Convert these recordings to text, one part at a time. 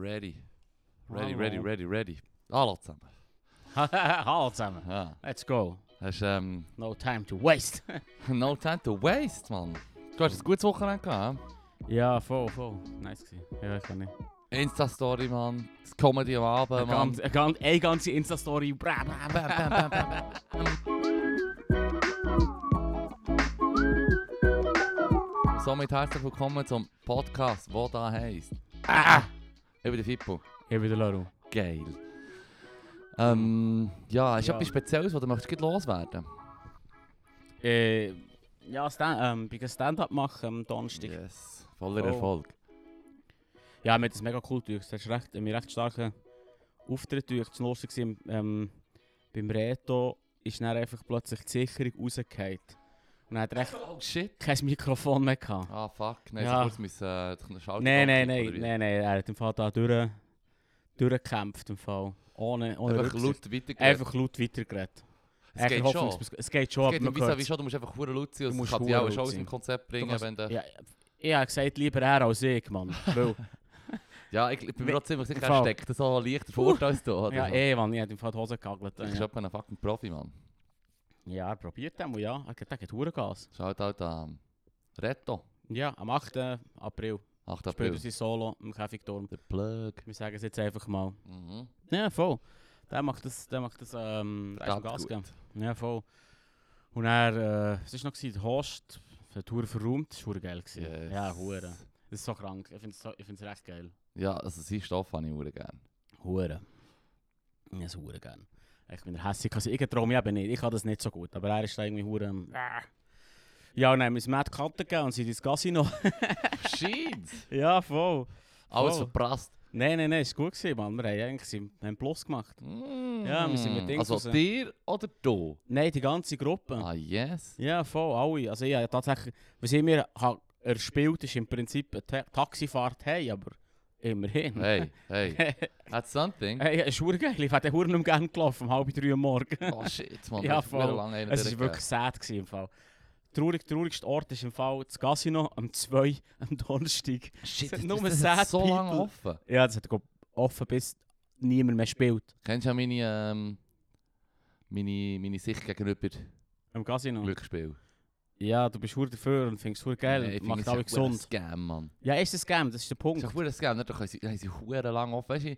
Ready. Ready, ready, ready, ready. Hallo zusammen. Hallo zusammen. Ja. Let's go. Hast ähm, No time to waste. no time to waste, man. Du hast ein gutes Wochenende gehabt, ja, voll, voll. Nice gewesen. Ja, ich kann nicht. hä? Insta-Story, man. Das Comedy am Abend, man. eine, ganz, eine ganze Insta-Story. Somit herzlich willkommen zum Podcast, der da heisst. Ah! Ich bin der Fippo. Hier wieder Laru. Geil. Ähm, ja, ist Ja. etwas Spezielles, was du möchtest loswerden? Äh, ja, Stand, ähm, bei Stand-Up machen am Donnerstag. Yes. Voller Oh. Erfolg. Ja, mir hat das mega cool. Das ist recht, mir recht starken Auftritt durch. Das lustig gewesen, ähm, beim Reto ist dann einfach plötzlich die Sicherung rausgefallen. Und er hat recht Oh shit. kein Mikrofon mehr gehabt. Ah fuck, nein, Ja. so kurz müssen äh, Schalter Nein, nein, abklicken, nein, nein, er hat im Fall da durch, durchgekämpft im Fall. Ohne, ohne Einfach laut weitergeredet. Einfach laut weitergeredet. Es geht schon. Es geht schon, Es geht man schon, du musst einfach hure laut sein. Du musst kann dich auch schon aus dem Konzept bringen, wenn du... Ja, ich habe gesagt, lieber er als ich, Mann. Weil, Ja, ich, ich bin mir ziemlich sicher, er steckt so leichter vor als du, oder? ja, so. eh, Mann, ich habe im Fall die Hose gegagelt. Du bist Ja, ein fucking Profi, Mann. Ja er probiert das, ja. Er geht- er geht hure Gas. Schaut halt an Reto, Ja, am 8. April 8. spielt April. er sein Solo im Käfigturm. Der Plug. Wir sagen es jetzt einfach mal. Mhm. Ja, voll. Der macht das, der macht das, ähm, der ist am Gas gut. geben. Ja, voll. Und er, äh, was war noch? gewesen? Der Host, der Tour verräumt, das war geil. gewesen. Yes. Ja, hure. Das ist so krank. Ich finde es so, ich find's recht geil. Ja, also seinen Stoff habe ich hure gerne. Hure. Ja, so hure gern. Ich bin der hässlich. Also, ich traue mich eben nicht. Ich kann das nicht so gut. Aber er ist da irgendwie hure. ähm, ah. Ja, und dann haben wir uns Matt Katten gegeben und sind ins Casino. Shit! ja, voll. Alles Voll. verprasst. Nein, nein, nein, ist gut gewesen, Mann. Wir haben eigentlich wir haben Plus gemacht. Ja, wir sind mit Dings Also raus. dir oder du? Nein, die ganze Gruppe. Ah, yes. Ja, voll, alle. Also, ja, tatsächlich, was ich mir ha- erspielt, ist im Prinzip eine Ta Taxifahrt hey, aber immerhin. Hey, hey. That's something. Hey, ist geil. Ich hure nicht gerne gelaufen, um halb drei Uhr morgens. Oh shit, man. Ja, voll. lange Es war wirklich sad gewesen, im Fall. Traurig, traurigste Ort ist im Fall das Casino am 2 am Donnerstag. Shit, das, nur das, so lange offen. Ja, das hat offen bis niemand mehr spielt. Kennst du ja meine, ähm, meine, meine Sicht gegenüber Am Casino. Glücksspiel? Ja, du bist hure dafür und findest es geil. Nee, ich macht finde alle es ja gesund. Scam, Mann. Ja, ist ein Scam, das ist der Das Punkt. ist auch ein Scam? Da können sie, haben sie hure lang offen. Weißt du,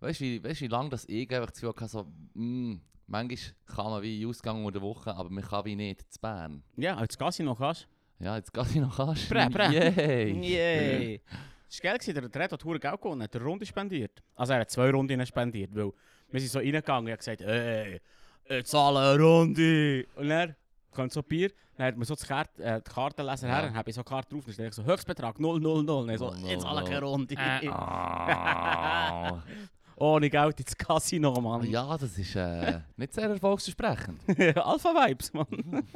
weißt, wie, weißt, wie lange das ich einfach das Gefühl hatte, so, mm, manchmal kann man wie Ausgang unter der Woche, aber man kann wie nicht zu Bern. Ja, als Casino kannst Ja, jetzt noch kannst. Bre, bre. Yay! Yay! Das war geil, der Red hat hure Geld gewonnen, hat eine Runde spendiert. Also er hat zwei Runden spendiert, weil wir sind so reingegangen und hat gesagt, ey, ich zahle eine Runde. Und dann kommt so Bier, dann hat man so die, Karte, äh, die Kartenleser Ja. her, dann habe ich so eine Karte drauf, dann steht so Höchstbetrag 000. Und dann so, ich zahle keine. Runde. Ah. Ohne Geld ins Casino, Mann. ja, das ist äh, nicht sehr erfolgsversprechend. Alpha Vibes, Mann.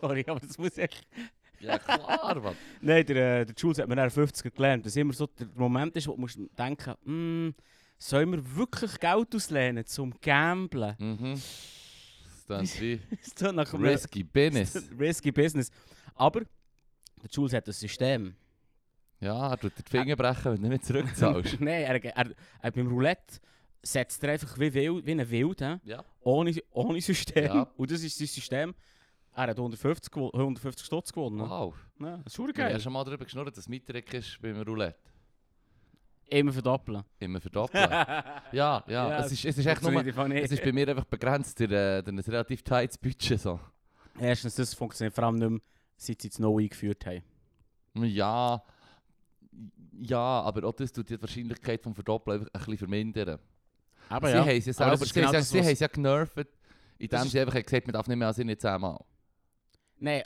Sorry, aber das muss ich... Ja, klar, Mann. Nein, der, äh, der Jules hat mir dann 50 gelernt, dass immer so der Moment ist, wo du musst denken hm, sollen wir wirklich Geld auslehnen zum Gamblen? Mhm. Ist wie tut nach einem- risky business. risky Business. Aber der Jules hat ein System. Ja, er tut dir die Finger brechen, wenn du nicht zurückzahlst. Nein, er, er, er, beim Roulette setzt er einfach wie, wild, wie ein Wild, hä? ja. ohne, ohne System. Ja. Und das ist sein System. Er hat 150, gewo- 150 Stutz gewonnen. Wow. Ja, das ist geil. ja schon mal darüber geschnurrt, dass Mittrick ist beim Roulette. Immer verdoppeln. Immer verdoppeln. ja, ja, es, ist, es ist echt nur... Es ist bei mir einfach begrenzt durch, äh, durch ein relativ tightes Budget. So. Erstens, das funktioniert vor allem nicht mehr, seit sie es neu eingeführt haben. Ja, ja, aber auch das tut die Wahrscheinlichkeit vom Verdoppeln einfach ein bisschen vermindern. Aber sie ja, haben es ja aber selber, sie, genau haben ja- das, sie haben es ja genervt, indem ist- sie einfach gesagt man darf nicht mehr als nicht zehnmal. nein,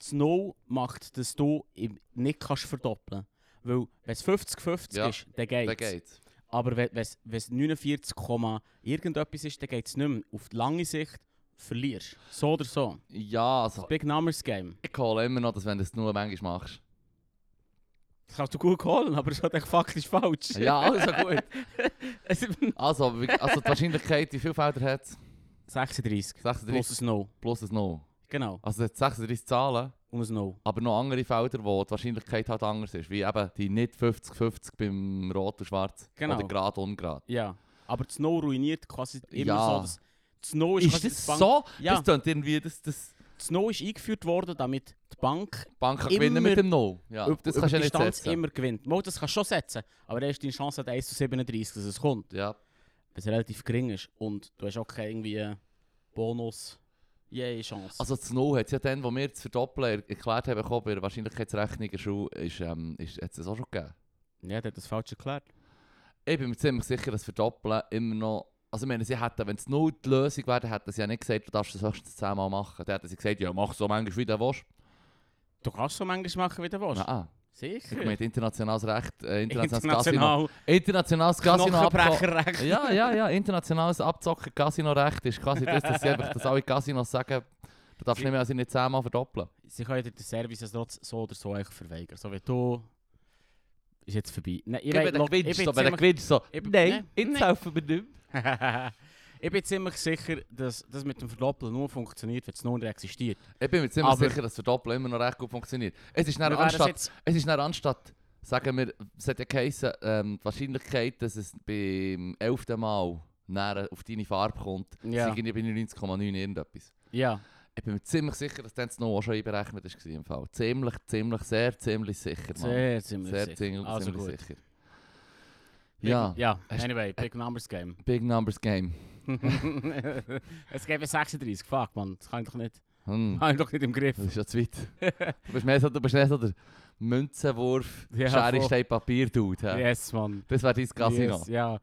das No macht, dass du nicht kannst verdoppeln Weil, wenn es 50-50 Ja, ist, dann geht's. Geht's. Aber wenn es wenn es 49, Komma irgendetwas ist, dann geht es nicht mehr. Auf die lange Sicht verlierst So oder so. Ja, also Big Numbers Game. ich hole immer noch, dass wenn du es nur manchmal machst. Das kannst du gut holen, aber es ist echt faktisch falsch. Ja, also gut. Also, also die Wahrscheinlichkeit, wie viele Felder hat es? 36. 36 Plus ein No. plus ein No. Genau. Also es hat 36 Zahlen. Und ein No. Aber noch andere Felder, wo die Wahrscheinlichkeit halt anders ist. Wie eben die nicht 50-50 beim Rot und Schwarz. Genau. Oder gerade ungerade. Ja. Aber das No ruiniert quasi immer Ja. so, dass das No ist, Ist das Bank- so? Ja. Das klingt irgendwie, dass das Das No ist eingeführt worden, damit die Bank die Bank kann Immer gewinnen mit dem No. Ja, über, das über kannst du die nicht Distanz setzen. immer gewinnt. Mal, das kannst du schon setzen, aber dann ist deine Chance halt 1 zu 37, dass es kommt. Ja. Wenn es relativ gering ist. Und du hast auch keine irgendwie Bonus, je Chance. Also das No hat es ja dann, wo wir das Verdoppeln er- erklärt haben, bekommen, bei der Wahrscheinlichkeitsrechnung Schule, ist, ähm, ist, hat es das auch schon gegeben. ja, der hat das falsch erklärt. Ich bin mir ziemlich sicher, dass Verdoppeln immer noch... Also ich meine, sie hätten, wenn es nur die Lösung wäre, dann hätten sie ja nicht gesagt, du darfst das höchstens zehnmal machen. Dann hätten sie gesagt, ja, mach so manchmal, wie du willst. Du kannst so manchmal machen, wie du willst. Nein, Sicher. Ich internationales Recht, äh, internationales Casino. Internationales Casino Abzocken. Ja, ja, ja. Internationales Abzocken Casino-Recht ist quasi das, dass, sie einfach, dass alle Casinos sagen, du darfst nicht mehr als nicht zehnmal verdoppeln. Sie können dir den Service trotz so oder so eigentlich verweigern. So wie du. Ist jetzt vorbei. Nein, ich, ich, will, ich, ich, ich, ich, bin ziemlich sicher, dass das mit dem Verdoppeln nur funktioniert, wenn es nur existiert. Ich bin mir ziemlich Aber- sicher, dass Verdoppeln immer noch recht gut funktioniert. Es ist dann anstatt, jetzt- es ist dann anstatt, sagen wir, es hat ja geheißen, ähm, die Wahrscheinlichkeit, dass es beim 11. Mal näher auf deine Farbe kommt, Ja. sind bei 99,9 irgendetwas. Ja. Ich bin mir ziemlich sicher, dass das noch schon einberechnet war im Fall. Ziemlich, ziemlich, sehr, ziemlich sicher, Mann. Sehr ziemlich Sehr sicher. ziemlich, Also ziemlich sicher. Big- Ja, Ja, anyway, Big Numbers Game. Big Numbers Game. es gäbe 36, fuck man, das kann ich doch nicht. Hm. Habe ich doch nicht im Griff. Das ist ja zu weit. Du bist mehr so, du bist mehr so der Münzenwurf, Ja, Schere. Stein, Papier, Dude. hä? Yes, man. Das wäre dein Casino. Yes, ja.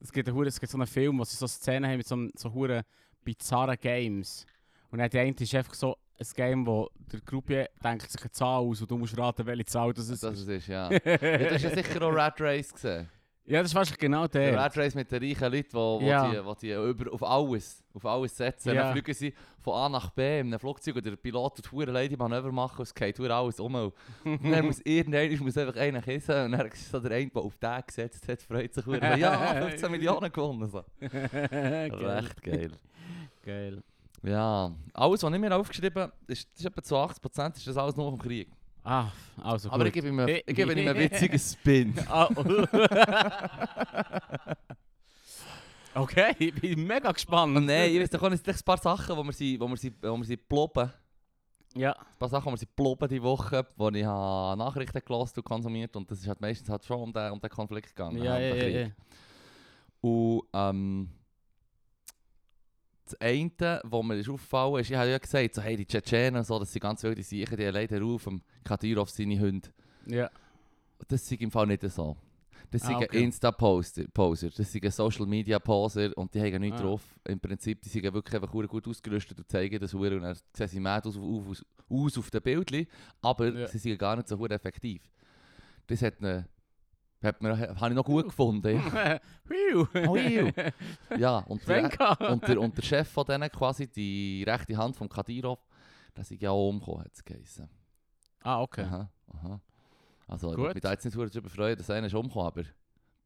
Es gibt, eine, es gibt so einen Film, wo sie so Szenen haben mit so, so hure bizarren Games. Und dann der eine ist einfach so ein Game, wo der Gruppe denkt sich eine Zahl aus und du musst raten, welche Zahl das ist. Das ist es, ja. ja. Du hast ja sicher auch Rat Race gesehen. Ja, das ist wahrscheinlich genau der. Der Rat Race mit den reichen Leuten, wo, wo Ja. die, die über, auf alles, auf alles setzen. Ja. Dann fliegen sie von A nach B in einem Flugzeug und der Pilot tut hure Lady Manöver machen und es geht hure alles um. Und dann muss irgendeiner muss einfach einer kissen und dann ist so der eine, der auf den gesetzt hat, freut sich hure. Ja, 15 Millionen gewonnen. So. Geil. Recht geil. Geil. Ja, alles, was ich mir aufgeschrieben habe, ist, ist etwa zu 80% ist das alles nur vom Krieg. Ah, also Aber ich gut. gebe ihm, einen- ich gebe ihm einen witzigen Spin. Ah, okay, ich bin mega gespannt. Und nein, ich weiß doch nicht, ein paar Sachen, wo wir sie, wo wir sie, wo wir sie ploppen. Ja, Ein paar Sachen, wo wir sie ploppen die Woche, wo ich habe Nachrichten gelesen und konsumiert und das ist halt meistens halt schon um den, um den Konflikt gegangen. ja, um ja, den ja, ja. Und ähm, das eine, was mir ist aufgefallen ist, ich habe ja gesagt, so, hey, die Tschetschenen so, das sind ganz wilde Sachen, die leider auf dem Kadyrov seine Hunde. ja. Das ist im Fall nicht so. Das Ah, sind okay. Insta-Poser, Poser, das sind Social-Media-Poser und die haben nichts Ah. drauf. Im Prinzip, die sind wirklich einfach gut ausgerüstet und zeigen das hure und dann sehen sie mad aus, auf, aus, aus auf den Bildchen, aber Ja. sie sind gar nicht so effektiv. Das hat, ne, hat mir, habe ich noch gut gefunden. Oh, ja, und der, und, der, und der Chef von denen, quasi die rechte Hand von Kadyrov, der ist ja auch umgekommen, hat es geheißen. Ah, okay. Aha, aha. Also, ich Gut. würde mich da jetzt nicht darüber freuen, dass einer ist umgekommen, aber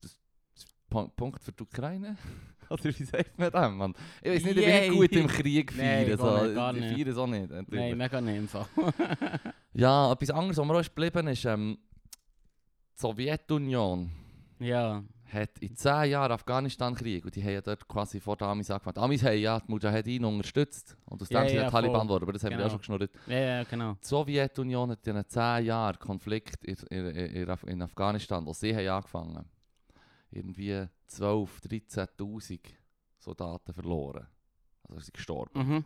das ist Pu- Punkt für die Ukraine? Oder wie sagt man das, Mann? Ich weiß nicht, ich bin nicht gut im Krieg Nein, feiern. gar so. nicht, gar ich nicht. feiere es auch nicht. Nein, mega nicht im Fall. Ja, etwas anderes, was mir auch ist geblieben ist, ähm, die Sowjetunion ja. hat in 10 Jahren Afghanistan-Krieg und die haben ja dort quasi vor den Amis angefangen. Die Amis haben ja die Mujahedin unterstützt und aus dem Ja, sind ja, die Taliban geworden, aber das haben wir ja Genau. schon geschnurrt. Ja, ja, genau. Die Sowjetunion hat in 10 Jahren Konflikt in, in, in, in Afghanistan, wo sie haben angefangen irgendwie 12, 13'000 Soldaten verloren. Also sie gestorben. Mhm.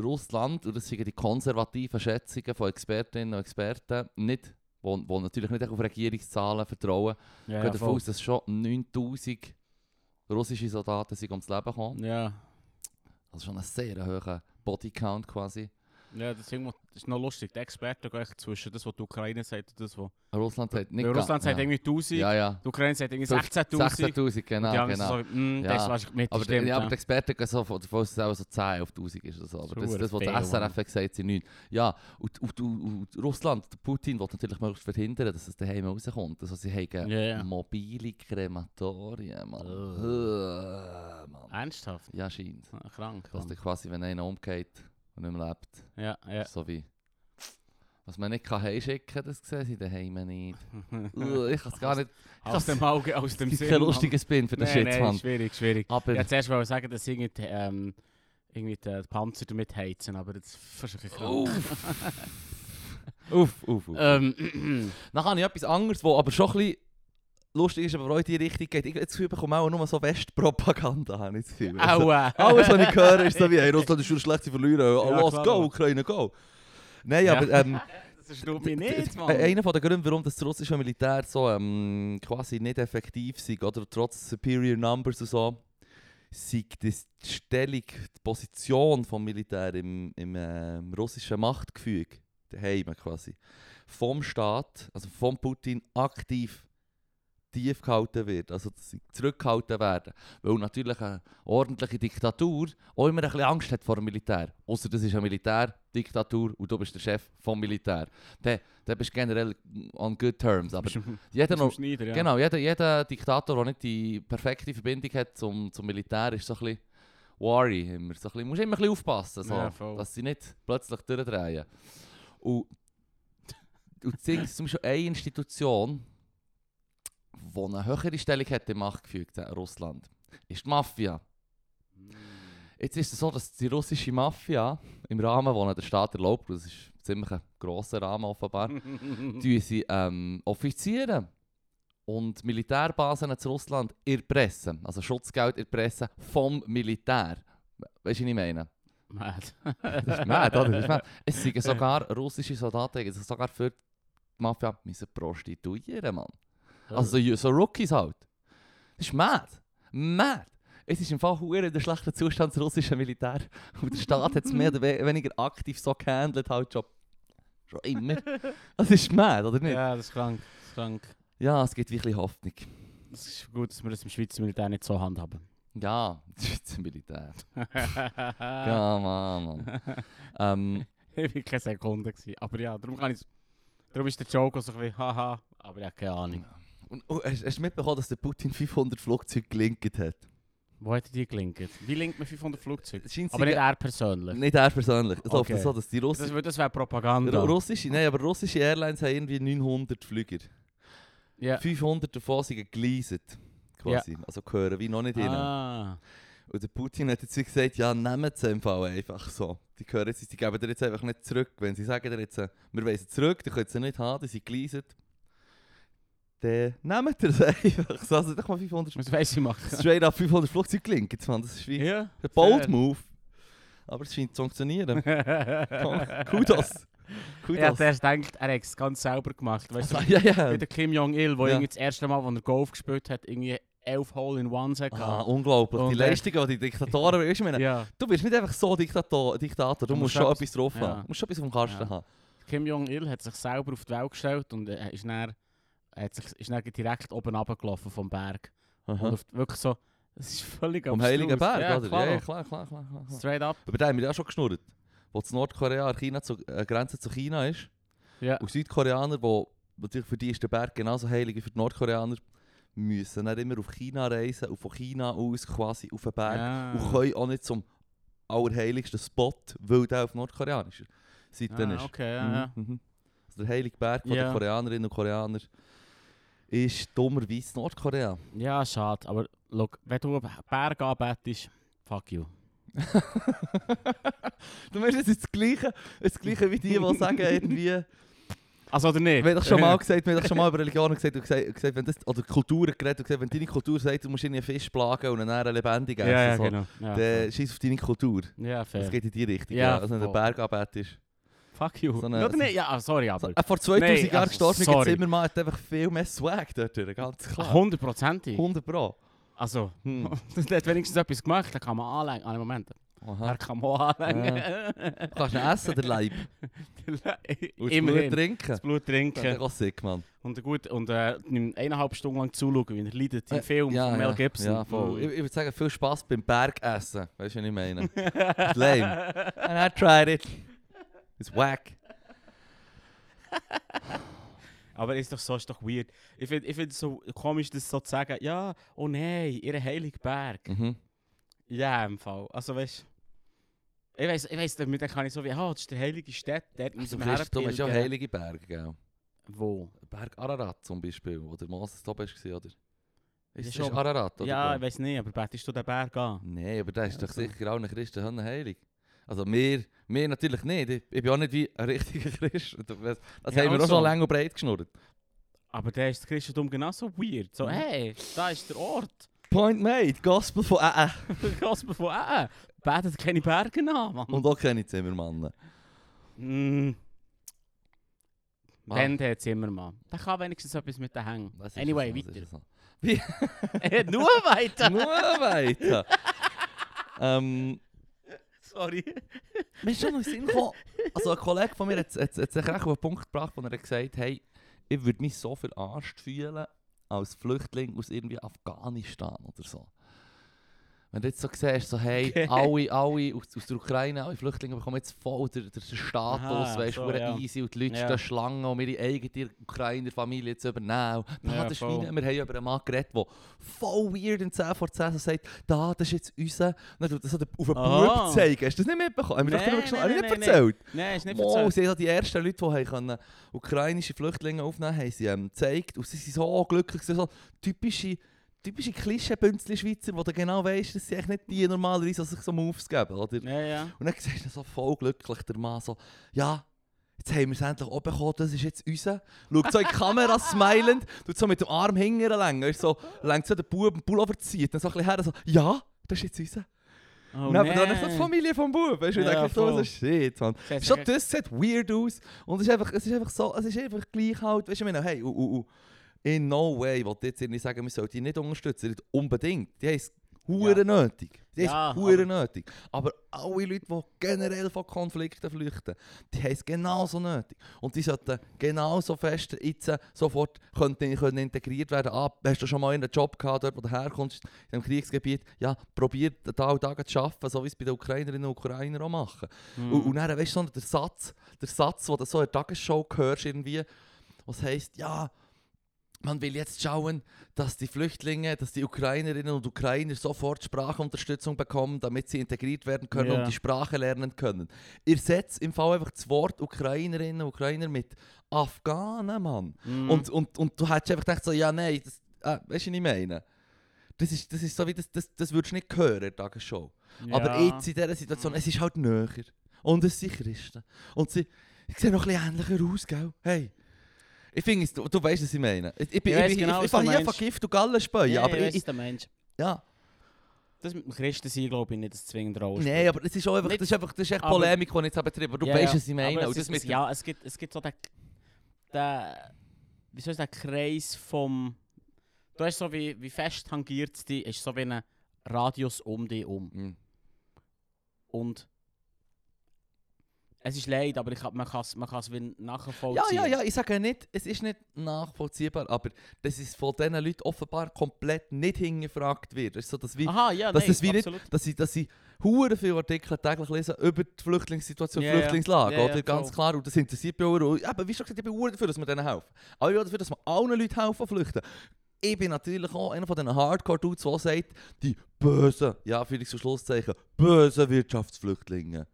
Russland, und das sind die konservativen Schätzungen von Expertinnen und Experten, nicht, wo, wo natürlich nicht auf Regierungszahlen vertrauen, Ja, ja, davon aus, dass schon 9000 russische Soldaten sind ums Leben gekommen. Ja. Also schon ein sehr hoher Bodycount quasi. Ja, das ist, noch lustig. Die Experten gehen echt zwischen das, was die Ukraine sagt und das, was... Russland hat nicht Russland sagt irgendwie 1000, Ja, ja. die Ukraine sagt irgendwie 15 16'000. 16'000, genau, die genau. so, mm, Ja. das mit aber, stimmt, die, ja, aber die Experten gehen so von davon aus, dass es auch so 10 auf 1000 ist. Oder so. Aber das, das, was der SRF hat gesagt sind 9. Ja, und, und, und, und Russland, Putin, will natürlich möglichst verhindern, dass es daheim rauskommt. Also sie haben ja. mobile Krematorien, Mann. Ernsthaft? Ja, scheint. Ah, Krank. Dass quasi, wenn einer umgeht und nicht mehr lebt, Ja, ja. so wie Was man nicht kann heimschicken das sehen sie daheim nicht. Uh, ich kann es gar nicht. aus dem Auge, aus dem Sinn. kein Mann. lustiges Spin für den nee, Shit, nee, schwierig, schwierig. Aber Ich wollte zuerst mal sagen, dass irgendwie, die, ähm, irgendwie die Panzer damit heizen, aber das ein bisschen krank. Uff. uff, uff. Ähm, Dann habe ich etwas anderes, was aber schon ein bisschen lustig ist, aber auch in die Richtung geht. Ich jetzt bekomme auch nur so Westpropaganda, habe ich das Gefühl. Also, Aua. Alles, was ich höre, ist so wie, hey, Russland ist schon schlecht zu verlieren. Oh, Ja, los, klar, go. Ukraine, go. Nein, Ja. aber ähm, Das erstaunt mich nicht, Mann. äh, einer der Gründe, warum das russische Militär so ähm, quasi nicht effektiv ist, oder trotz superior numbers und so, sei das die Stellung, die Position vom Militär im, im ähm, russischen Machtgefüge, daheim quasi, vom Staat, also vom Putin, aktiv tief gehalten wird, also dass sie zurückgehalten werden. Weil natürlich eine ordentliche Diktatur auch immer ein bisschen Angst hat vor dem Militär. Außer das ist eine Militärdiktatur und du bist der Chef vom Militär. Dann, dann bist du generell on good terms. Aber du- jeder du noch, Schneider, ja. Genau, jeder, jeder Diktator, der nicht die perfekte Verbindung hat zum, zum Militär, ist so ein bisschen worry. Immer. So ein bisschen, musst immer ein bisschen aufpassen, so, Ja, dass sie nicht plötzlich durchdrehen. Und, und zum Beispiel eine Institution, die eine höhere Stellung hat im Machtgefüge in Russland, ist die Mafia. Jetzt ist es so, dass die russische Mafia im Rahmen, den der Staat erlaubt, das ist ziemlich ein grosser Rahmen offenbar, tun sie ähm, Offiziere und Militärbasen zu Russland erpressen. Also Schutzgeld erpressen vom Militär. Weißt du, was ich meine? Mad. Das ist mad, oder? Das ist mad. Es sind sogar russische Soldaten, die sich sogar für die Mafia müssen prostituieren, Mann. Also so, so Rookies halt. Das ist mad. Mad. Es ist im Fall hure der schlechten Zustand des russischen Militär. Und der Staat hat es mehr oder we- weniger aktiv so gehandelt, halt schon, schon immer. Das ist mad, oder nicht? Ja, das ist krank. Das ist krank. Ja, es gibt wirklich Hoffnung. Es ist gut, dass wir das im Schweizer Militär nicht so handhaben. Ja, das Schweizer Militär. Ja, Mann, Mann. ähm, Ich war keine Sekunde. Gewesen. Aber ja, darum kann ich Darum ist der Joke so ein bisschen, haha, aber ja, keine Ahnung. Und, und, hast, hast du mitbekommen, dass der Putin 500 Flugzeuge gelinkt hat? Wo hat er die gelinkt? Wie linkt man 500 Flugzeuge? Scheint Aber nicht er persönlich. nicht er persönlich. Es Okay. so, dass die Das, Russen... wär- das wäre Propaganda. Ru- Russische, nein, aber russische Airlines haben irgendwie 900 Flüger. ja. 500 davon sind geleaset. Quasi. Also gehören wie noch nicht hin. Ah. Und der Putin hat jetzt gesagt, ja, nehmt sie im Fall einfach so. Die gehören jetzt, die geben dir jetzt einfach nicht zurück. Wenn sie sagen dir jetzt, äh, wir sie zurück, die können sie nicht haben, die sind geleaset. Dann nehmt ihr sie einfach. So, also doch mal 500, Was weiss ich machen? straight up 500 Flugzeuge gelinkt. Jetzt, Mann, das ist wie ja. ein bold fair. move. Aber es scheint zu funktionieren. Kudos. Kudos. Er hat erst gedacht, er hat es ganz selber gemacht. Weißt du, Also, ja, ja. wie der Kim Jong-il, der Ja. irgendwie das erste Mal, als er Golf gespielt hat, irgendwie elf Hole-in-Ones hatte. Ah, unglaublich. Und die Leistungen, die Diktatoren, weißt du, ich meine, ja. du bist nicht einfach so Diktator, Diktator, du, Du musst musst schon etwas- drauf ja. haben. Du musst schon etwas dem Kasten Ja. haben. Kim Jong-il hat sich selber auf die Welt gestellt und er ist dann, hat sich, ist dann direkt oben runtergelaufen vom Berg. Und Aha. auf, wirklich so, es ist völlig Vom. Heiligen Berg, ja, oder? Klar, Ja, klar, klar, klar. Straight up. Aber da haben wir ja schon geschnurrt. Wo das Nordkorea an China zu, äh, Grenze zu China ist. Ja. Und Südkoreaner, wo natürlich für die ist der Berg genauso heilig wie für die Nordkoreaner, müssen dann immer auf China reisen und von China aus quasi auf den Berg. Ja. Und können auch nicht zum allerheiligsten Spot, weil der auf nordkoreanischer Seite Ah, ist. okay, ja, Mhm, ja. mhm. Also der heilige Berg von Ja. den Koreanerinnen und Koreaner ist dummerweise Nordkorea. Ja, schade. Aber look, wenn du Berg anbetest, fuck you. du meinst, es ist das Gleiche, das Gleiche wie die, die sagen irgendwie... Also oder nicht? Haben doch schon mal gesagt, haben doch schon mal über Religionen gesagt, und gesagt, gesagt wenn das, oder Kulturen geredet und gesagt, wenn deine Kultur sagt, du musst irgendwie einen Fisch plagen und einen lebendig essen, ja, ja, so, genau. Ja, dann scheiß auf deine Kultur. ja Das fair. geht in die Richtung. Ja, Ja, also wenn der. Berg anbetest. Fuck you. So eine- oder nicht? Ja, ah, sorry, aber... So, äh, vor 2000 Nein, Jahren also, gestorben, sorry. Zimmermann hat einfach viel mehr Swag dort, durch, ganz klar. Hundertprozentig. 100 Pro. Also, Hm. der hat wenigstens etwas gemacht, da kann man anlegen. Ah, Moment. Aha. Er kann man anlegen. Du kannst ihn essen, der Leib. Und das Blut Immerhin. trinken. Das Blut Das ist trinken. auch sick, Mann. Und gut, und äh, eineinhalb Stunden lang zuschauen, wie er leidet im Äh, Film von Mel Gibson. Ja, voll. Ich, ich würde sagen, viel Spaß beim Bergessen. Weißt du, was ich meine? Lame. And I tried it. It's whack. Aber ist doch so, ist doch weird. Ich finde ich find so komisch, das so zu sagen, ja, oh nein, ihr heiliger Berg. Mhm. Ja, im Fall. Also weißt Ich weiss, ich weiss, damit kann ich so wie, ah, das ist der heilige Stadt, dort Also, müssen du wir hast du hast ja heilige Berge, gell? Wo? Berg Ararat zum Beispiel, wo der Moses da bist, oder? Ist das schon- ist Ararat, oder? Ja, ich weiss nicht, aber betest du den Berg an? Nein, aber das ist Ja, doch sicher allen Christen Hönne heilig. Also wir, wir natürlich nicht. Ich, ich bin auch nicht wie ein richtiger Christ. Das das Ja, haben wir auch also. schon lang und breit geschnurrt. Aber der ist das Christentum genauso weird. So, Mhm. hey, da ist der Ort. Point made, Gospel von äh. Gospel von, äh, betet keine Berge an, Mann. Und auch keine Zimmermann. Mm. Ah. Dann der Zimmermann. Der kann wenigstens etwas mit den Hängen. Anyway, so, weiter. so. Nur weiter. Nur weiter. ähm, Sorry. mir ist schon noch Sinn gekommen, also ein Kollege von mir hat, hat, hat sich recht auf einen Punkt gebracht, wo er hat gesagt hey, ich würde mich so viel Arsch fühlen als Flüchtling aus irgendwie Afghanistan oder so. Wenn du jetzt so siehst, so hey, Okay. alle, alle aus, aus der Ukraine, alle Flüchtlinge bekommen jetzt voll den, den Status, Aha, weißt du, so, ja. easy und die Leute Ja. stehen Schlangen, um ihre eigene Ukrainer Familie zu übernehmen. Da, Ja, das ist wie, wir haben über einen Mann geredet, der voll weird in 10 vor 10 so sagt, da, das ist jetzt unser, und dann tut so auf den Aha. Bub zeigen. Hast du das nicht mitbekommen? Haben wir Habe ich nein, nicht erzählt? Nein, ist nicht Mo, erzählt. sie haben die ersten Leute, die können, ukrainische Flüchtlinge aufnehmen haben sie ähm, gezeigt. Und sie sind so glücklich, so typische, typische Klischee-Bünzli-Schweizer, wo du genau weißt, dass sie eigentlich nicht die normalerweise sich so Moves geben. Oder? Ja, ja. Und dann siehst du so voll glücklich, der Mann so, ja, jetzt haben wir es endlich auch bekommen, das ist jetzt unser. Schaut so in die Kamera, smilend, tut so mit dem Arm hingern ist so, längt so den Bub den Pullover zieht, dann so ein bisschen her, so, ja, das ist jetzt unser. Oh, und dann dann ist die. Familie vom Bub, weißt du, Ja, denkst du so, so, shit, man. Das Schon das sieht weird aus und es ist einfach, es ist einfach so, es ist einfach gleich halt, weißt du, ich meine, hey, uh, uh, uh, in no way, wollte jetzt nicht sagen, wir sollten die nicht unterstützen, unbedingt, die haben es hure Ja. nötig, die Ja, haben es nötig, aber alle Leute, die generell von Konflikten flüchten, die haben es genauso nötig. Und die sollten genauso fest jetzt sofort können, können integriert werden, ah, hast du schon mal einen Job gehabt, dort wo du herkommst, in dem Kriegsgebiet, ja, probier den Tag Tag zu arbeiten, so wie es bei den Ukrainerinnen und Ukrainern auch machen. Mhm. Und, und dann, weißt du, so der Satz, der Satz, den du so in der Tagesschau hörst, irgendwie, was heisst, ja, man will jetzt schauen, dass die Flüchtlinge, dass die Ukrainerinnen und Ukrainer sofort Sprachunterstützung bekommen, damit sie integriert werden können Ja. und die Sprache lernen können. Ihr setzt im Fall einfach das Wort Ukrainerinnen und Ukrainer mit Afghanen, Mann. Mhm. Und, und, und du hättest einfach gedacht, so, ja, nein, das, äh, weißt du, was ich meine? Das ist, das ist so wie, das, das, das würdest du nicht hören in der Tagesschau. Aber Ja. jetzt in dieser Situation, es ist halt näher. Und es sind Christen. Und sie, sie sehen noch ein bisschen ähnlicher aus, gell? Hey. Ich finde es, du, du weißt, was ich meine. Ich, ich, bin- Ich ich, ich, genau, ich, ich fange du hier meinst. von Gift und Gallen späuen, ja, aber ich ich, ich, der Mensch. ja. Das mit dem Christen sein, glaube ich, nicht das zwingende Rolle Nein, aber das ist auch einfach, Nicht- das ist einfach, das ist echt aber- Polemik, die ich jetzt betrieben du Ja, weißt, was ich meine. Es, ist, mit, ja, es gibt, es gibt so den, den, wie soll ich sagen, Kreis vom, du hast so wie, wie fest tangiert es dich, ist so wie ein Radius um dich um. Mm. Und es ist leid, aber ich, man kann es man kann's wie Ja, nachvollziehen. ja, ja, ich sage nicht, es ist nicht nachvollziehbar, aber das ist von diesen Leuten offenbar komplett nicht hingefragt wird. Es ist so, dass wie, Aha, ja, dass nein, es wie nicht- absolut. dass sie, dass sie hure viele Artikel täglich lesen über die Flüchtlingssituation, ja. Flüchtlingslage, ja, oder? Ganz voll. klar. Und das interessiert mich auch. Und Eben, wie schon gesagt, ich bin hure dafür, dass wir denen helfen. Aber ich bin dafür, dass wir allen Leuten helfen flüchten. Ich bin natürlich auch einer von diesen Hardcore-Dudes, der sagt, die bösen, ja, für Schlusszeichen, bösen Wirtschaftsflüchtlinge.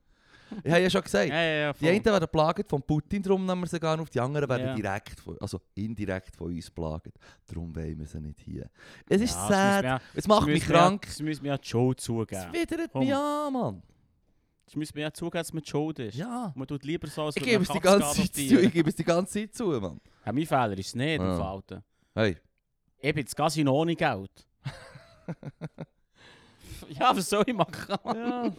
Ich habe ja schon gesagt, Ja, ja, die einen werden plagt von Putin, darum nehmen wir sie gar auf. Die anderen werden direkt, von, also indirekt von uns plagt. Darum wollen wir sie nicht hier. Es ist das sad, ja- es macht das mich krank. Das müssen wir ja die Es zugeben. widert Komm. mich an, Mann. Das müssen wir ja zugeben, dass man die Schuld ist. Ja. Man tut lieber so, als Ich gebe es die ganze Zeit zu. Ich gebe es die ganze Zeit zu, Mann. Ja, mein Fehler ist es nicht, Ja. Falten. Hey. Ich bin jetzt Casino ohne Geld. ja, was soll ich machen? Ja.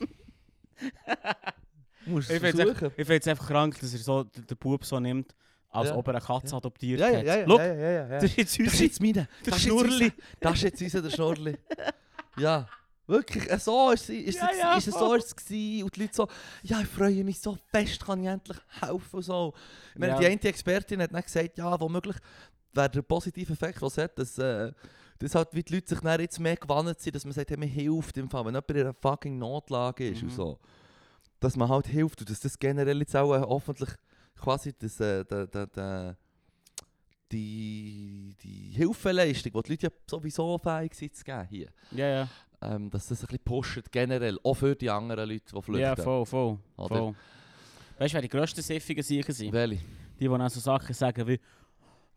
Musst Ich es finde es einfach krank, dass er so den Bub so nimmt, als Ja. ob er eine Katze Ja. adoptiert Ja, ja, hat. ja, Schau, ja, ja, ja, das ist jetzt Das ist unsere... jetzt meine. Der Das unser- Das ist jetzt unser der Schnurrli. Ja. Wirklich, äh, so ist, sie- ist, Ja, es, ja, ist es so ist es gewesen. Und die Leute so, ja, ich freue mich so fest, kann ich endlich helfen und so. Ich meine, die eine Expertin hat dann gesagt, ja, womöglich wäre der positive Effekt, was es hat, dass, äh, dass halt wie die Leute sich jetzt mehr gewandt sind, dass man sagt, hey, man hilft im Fall, wenn jemand in einer fucking Notlage ist und Mhm. so. Dass man halt hilft und dass das generell jetzt auch äh, hoffentlich quasi das, äh, der, der, der, die, die Hilfeleistung, die die Leute ja sowieso fähig sind zu geben hier, Ja, ja. ähm, dass das ein bisschen pusht, generell, auch für die anderen Leute, die flüchten. Ja, voll, voll. Oder? voll. Weißt du, wer die grössten Siffigen sicher sind? Welche? Die, die dann so Sachen sagen wie,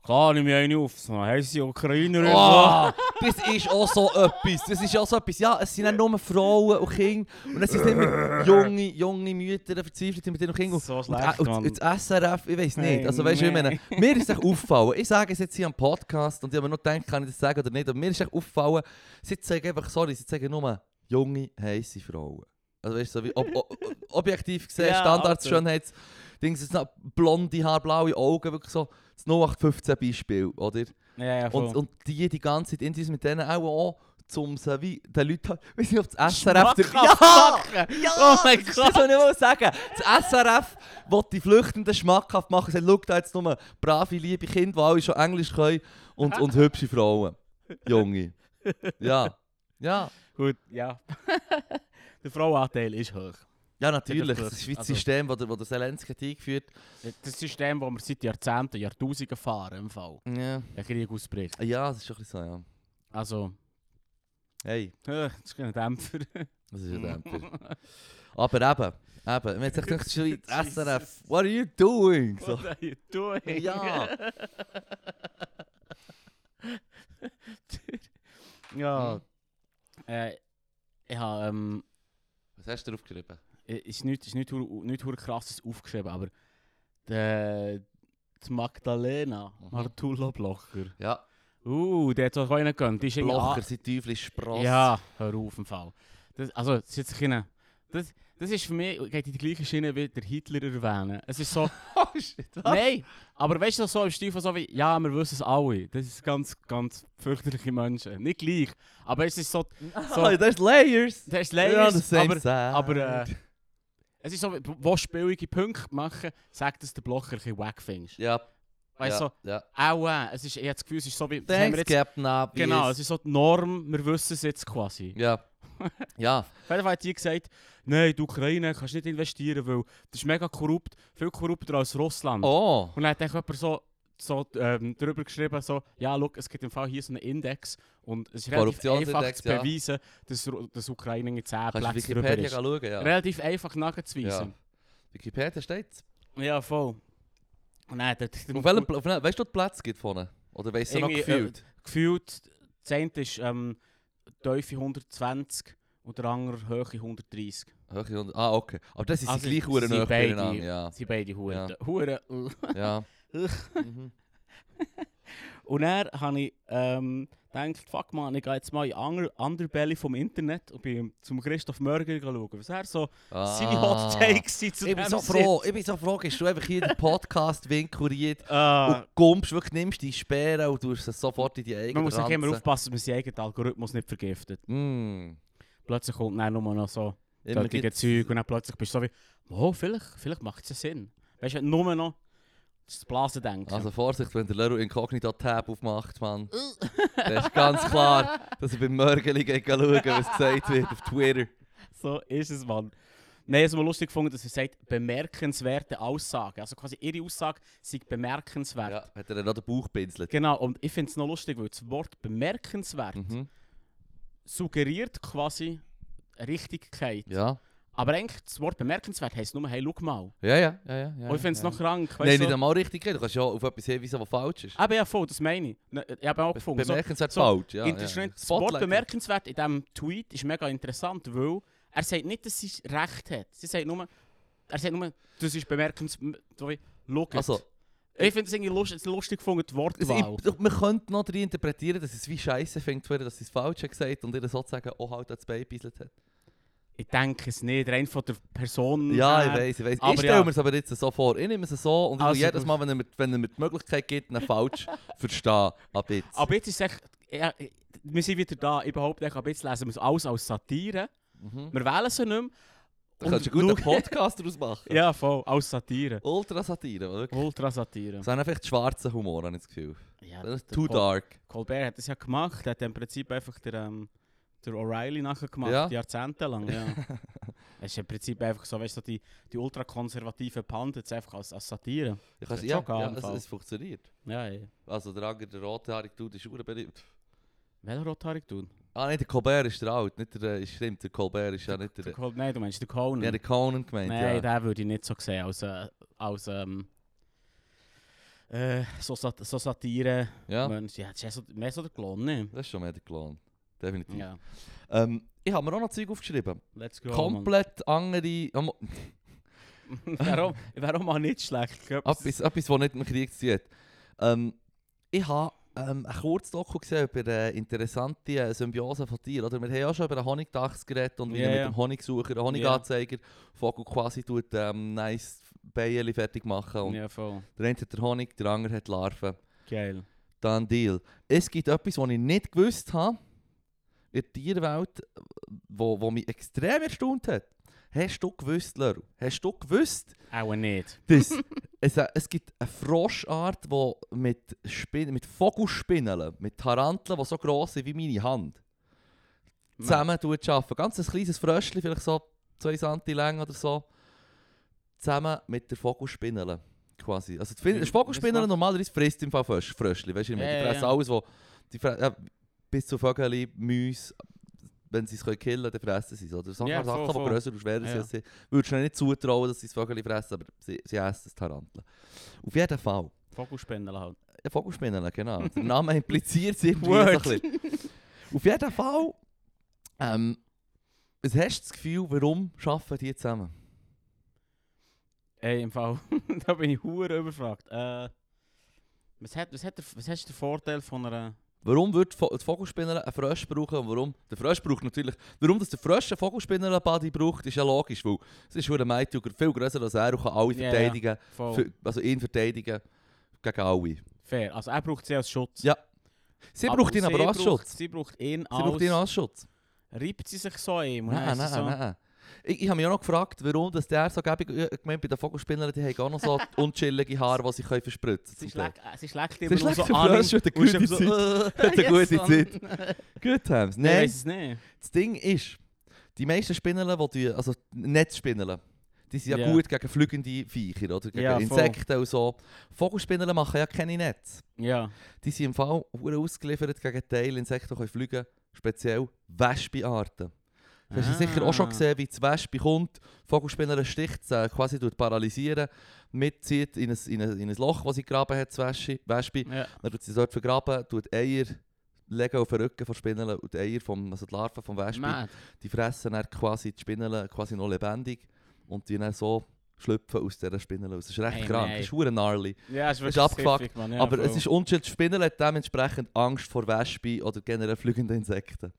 klar, nimm mich eine auf, so heisse Ukrainer. Oh, das ist auch so etwas. Das ist auch so etwas. Ja, es sind nicht nur Frauen und Kinder. Und es sind immer junge, junge Mütter, verzweifelt mit ihren Kindern. so Und, schlecht, und, Mann. und das SRF, ich weiß nicht. Also weißt du, ich meine, mir ist echt auffallen. Ich sage es jetzt hier am Podcast und ich habe mir noch gedacht, kann ich das sagen oder nicht. Aber mir ist echt auffallen, sie zeigen einfach, sorry, sie zeigen nur junge, heiße Frauen. Also weißt du, so wie ob, ob, objektiv gesehen, Ja, Standards. Schönheits, Dings, es blonde Haare, blaue Augen, wirklich so das 0815 Beispiel, oder? Ja, ja, voll. Und, und die die ganze Zeit Interviews mit denen auch, auch zum so wie den Leuten, weiß nicht, ob das SRF... Schmackhaft Ja! machen. Ja! Oh mein Das Gott. soll ich mal sagen. Das SRF will die Flüchtenden schmackhaft machen. Sie sagt, schau da jetzt nur brave, liebe Kinder, die alle schon Englisch können und, und hübsche Frauen. Junge. Ja. Ja. Gut, ja. der Frauenanteil ist hoch. Ja, natürlich. Das ist wie das also- System, das der, wo der Zelensky hat eingeführt Das System, das wir seit Jahrzehnten, Jahrtausenden fahren im Fall. Ja. Der Krieg ausbricht. Ja, das ist schon ein bisschen so, ja. Also, Hey, äh, das ist kein Dämpfer. das ist ein Dämpfer. Aber eben, eben. Man hat sich gedacht, das SRF, what are you doing? So. What are you doing? Ja. ja. Äh, ich habe, ähm, Was hast du drauf geschrieben? Ist nicht, ist nicht, nicht hu- krasses aufgeschrieben, aber der, die Magdalena Mhm. Martula Blocher. Ja, Uh, der hat so einen gönnt. Die Blocher sind Teufel Spross. Ja, hör auf im Fall. Das, also, das ist jetzt keine, das, das ist für mich, geht in die gleiche Schiene wie der Hitler erwähnen. Es ist so, Oh shit, was? nein, aber weißt du, so im Stil von so wie, ja, wir wissen es alle. Das ist ganz, ganz fürchterliche Menschen. Nicht gleich, aber es ist so, So, there's layers. das ist We're on the Layers, same aber, side. aber äh, es ist so, wo spielige Punkte machen, sagt es der Blocher ein bisschen wack findest. ja, Weißt du, ja, so, ja. auch, äh, es ist, ich habe das Gefühl, es ist so wie, Thanks, jetzt, Captain Obvious. genau, es ist so die Norm, wir wissen es jetzt quasi. Ja. ja. Fall hat die gesagt, nein, die Ukraine kannst nicht investieren, weil das ist mega korrupt, viel korrupter als Russland. Oh. Und dann hat dann jemand so, so ähm, darüber geschrieben, so, ja, look, es gibt im Fall hier so einen Index und es ist relativ einfach zu ja. beweisen, dass, dass Ukraine in 10 Kannst du Plätzen drüber Wikipedia ist. schauen? Ja. Relativ einfach nachzuweisen. Wikipedia steht Ja, voll. Dann hat er Auf welchem auf Weißt du, die Plätze gibt vorne? Oder weißt du noch gefühlt? gefühlt, das eine ist ähm, Tiefe 120 und der andere Höhe 130. Höhe und- Ah, okay. Aber das ist Also, gleich Huren beide- beieinander. Ja. Sie beide Huren. Ja. Huren. ja. mhm. Und dann habe ich ähm, gedacht, fuck man, ich gehe jetzt mal in Ander Underbelly vom Internet und bin zum Christoph Mörger schauen, was er so ah. seine Hot Takes sind zu Ich bin so froh, ich bin so froh, dass du einfach hier den Podcast winkuriert Äh, und kommst, wirklich nimmst die Sperre und tust es sofort in die eigene man muss auch immer aufpassen, dass man seinen eigenen Algorithmus nicht vergiftet. Mm. Plötzlich kommt dann nur noch so solche Zeug und dann plötzlich bist du so wie, oh, vielleicht, vielleicht macht es ja Sinn. Weißt du, nur noch das Blasen denken. Also Vorsicht, wenn der Leroy Incognito Tab aufmacht, Mann. das ist ganz klar, dass er beim Mörgeli schauen, was gesagt wird auf Twitter. So ist es, Mann. Nein, es lustig gefunden, dass er sagt, bemerkenswerte Aussagen. Also quasi ihre Aussage sei bemerkenswert. Ja, hat er dann noch den Bauch pinselt. Genau, und ich finde es noch lustig, weil das Wort bemerkenswert Mhm. suggeriert quasi Richtigkeit. Ja. Aber eigentlich, das Wort bemerkenswert heisst nur, hey, schau mal. Ja, ja, ja, ja. ja und ich finde es ja. noch krank. Nein, nicht einmal richtig. Du kannst ja auf etwas hinweisen, was falsch ist. Aber ja, voll, das meine ich. Ne, Ich habe auch gefunden. Bemerkenswert so falsch, ja. ja. Das Wort bemerkenswert in diesem Tweet ist mega interessant, weil er sagt nicht, dass sie recht hat. Sie sagt nur, er sagt nur, das ist bemerkenswert. Jetzt. Also, ich finde es irgendwie lustig, lustig gefunden, die Wortwahl. ich, man könnte noch interpretieren, dass es wie Scheiße fängt, dass sie es falsch hat gesagt und ihr sozusagen auch halt das Bein hat. Ich denke es nicht, rein von der Person Ja, ich weiß, ich weiß. Ich stelle ja. mir es aber jetzt so vor. Ich nehme es so und Also jedes. Mal, wenn er, mir, wenn er mir die Möglichkeit gibt, einen falsch verstehen. Ab jetzt. Aber jetzt ist es echt, ja, wir sind wieder da, ich behaupte, ab jetzt lesen wir es alles als Satire. Mhm. Wir wählen sie nicht mehr. Kannst du Und einen guten Podcast daraus machen. Ja, voll, als Satire. Ultra-Satire, wirklich. Ultra-Satire. Das ist einfach schwarzer Humor, habe ich das Gefühl. Ja, Das der too Col- dark. Colbert hat das ja gemacht, er hat im Prinzip einfach der, ähm, der O'Reilly nachher gemacht, Ja. jahrzehntelang. Ja. es ist im Prinzip einfach so, weißt du, die, die ultrakonservativen Pundits einfach als, als Satire. Ich Hat ja, ja im es, es funktioniert. Ja, ja. Also der andere, der rote Haarige Dude, ist beliebt. Welcher rothaarige Dude? Ah, nein, der Colbert ist der alt, nicht der, äh, stimmt, der Colbert ist ja nicht der... Der Col- Nein, du meinst den Conan. Ja, der Conan gemeint, Nein, ja. den würde ich nicht so sehen als, äh, als ähm, äh, so, Sat so Satire. Ja, Mensch, ja, das ist ja mehr so der Klon, ne? das ist schon mehr der Clown. Definitiv. Ja, Ähm, ich habe mir auch noch Zeug aufgeschrieben. let's go. Komplett andere... Mann. Warum, warum auch nicht schlecht? Etwas- Etwas, was nicht dem Krieg zu hat. Ähm, ich habe ähm, ein Kurzdoku gesehen über eine interessante äh, Symbiose von Tieren. Oder? Wir haben ja schon über einen Honigdachs geredet und wie Ja, er mit ja. dem Honigsucher, einen Honiganzeiger, Vogel quasi tut, ähm, nice Bienen fertig machen. Und Ja, voll. Der eine hat den Honig, der andere hat Larven. Geil. Dann Deal. Es gibt etwas, was ich nicht gewusst habe in der Tierwelt, wo, wo mich extrem erstaunt hat. Hast du gewusst, Leru? Hast du gewusst, Auch nicht. dass es, es gibt eine Froschart, die mit, Spin mit Vogelspinneln, mit Taranteln, die so gross sind wie meine Hand, zusammen arbeiten. Ganz ein kleines Fröschchen, vielleicht so 2 cm lang oder so, zusammen mit der Vogelspinnele. Quasi. Also die was macht- normalerweise frisst im Fall Frösch- Fröschli, weißt du, die ja, fressen alles, wo, die fre ja, bis zu Vögel, Mäuse, wenn sie es können killen können, dann fressen sie es. Oder Ja, voll, Sachen die grösser und schwerer Ja. sind. Würdest du ihnen nicht zutrauen, dass sie das Vögel fressen, aber sie, sie essen das Taranteln. Auf jeden Fall. Vogelspendel halt. Ja, Vogelspinnen, genau. Der Name impliziert es irgendwie so ein bisschen. Auf jeden Fall, ähm, was hast du das Gefühl, warum arbeiten die zusammen? Ey, im Fall, da bin ich hure überfragt. Äh, was, hat, was, hat der, was hast du den Vorteil von einer... Warum wird das Vogelspinner einen Frosch brauchen und warum? Der Frosch braucht natürlich... Warum dass der Frosch einen Vogelspinner Body braucht, ist ja logisch, weil es ist ein Mädchen viel grösser als er und kann alle verteidigen, für, also ihn verteidigen gegen alle. fair. Also er braucht sie als Schutz. Ja. Sie braucht ihn aber sie als Schutz. Sie braucht ihn Sie als... braucht ihn als Schutz. Reibt sie sich so ein? Nein, nein, nein. Ich, ich habe mich auch noch gefragt, warum dass der so gäbig... Ich meine, bei den Vogelspinnern, die haben auch noch so unchillige Haare, die sie können verspritzen Sie können. schlägt, äh, sie schlägt Sie immer schlägt nur so an. Eine gute Zeit. Hat eine gute. Zeit. Good times. Nein, ich weiss es nicht. das Ding ist, die meisten Spinneln, die also Netzspinneln, die sind ja Ja. gut gegen fliegende Viecher oder gegen Ja. Insekten und so. Vogelspinneln machen ja keine Netze. Ja. Die sind im Fall ausgeliefert gegen Teile Insekten, können fliegen speziell Wespenarten. Du hast ja sicher auch schon Ah. gesehen, wie die Wespe kommt, Vogelspinner sticht, sie quasi tut paralysieren, mitzieht in ein, in ein, in ein Loch, das sie gegraben hat, die Wespe, Wespe. Ja. Dann tut sie dort vergraben, tut Eier legen auf den Rücken von Spinnen und die Eier, vom, also die Larven vom Wespe, Mad. die fressen dann quasi die Spinnen quasi noch lebendig und die dann so schlüpfen aus dieser Spinne raus. Das ist recht Hey, krank, nein. das ist hure gnarly. Ja, es ist abgefuckt. Ja, Aber voll. es ist unchill, die Spinne hat dementsprechend Angst vor Wespen oder generell fliegenden Insekten.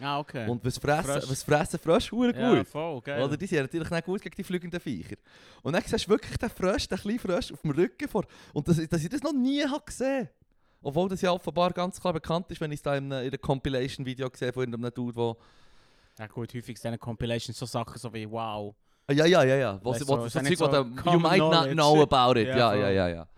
Ah, okay. Und was fressen, was fressen Frösche hure ja, gut. voll, geil. Oder die sind natürlich nicht gut gegen die fliegenden Viecher. Und dann siehst du wirklich den Frosch, den kleinen Frosch auf dem Rücken vor. Und dass, dass ich das noch nie habe gesehen Obwohl das ja offenbar ganz klar bekannt ist, wenn ich es da in einem in einem Compilation-Video gesehen von irgendeinem Dude, wo... Ja gut, häufig sind Compilations so Sachen so wie wow. Ah, Ja, ja, ja, ja. Was, Weißt was, du, was, ist so ja so you might not know about it. Ja, Ja, ja, ja, ja.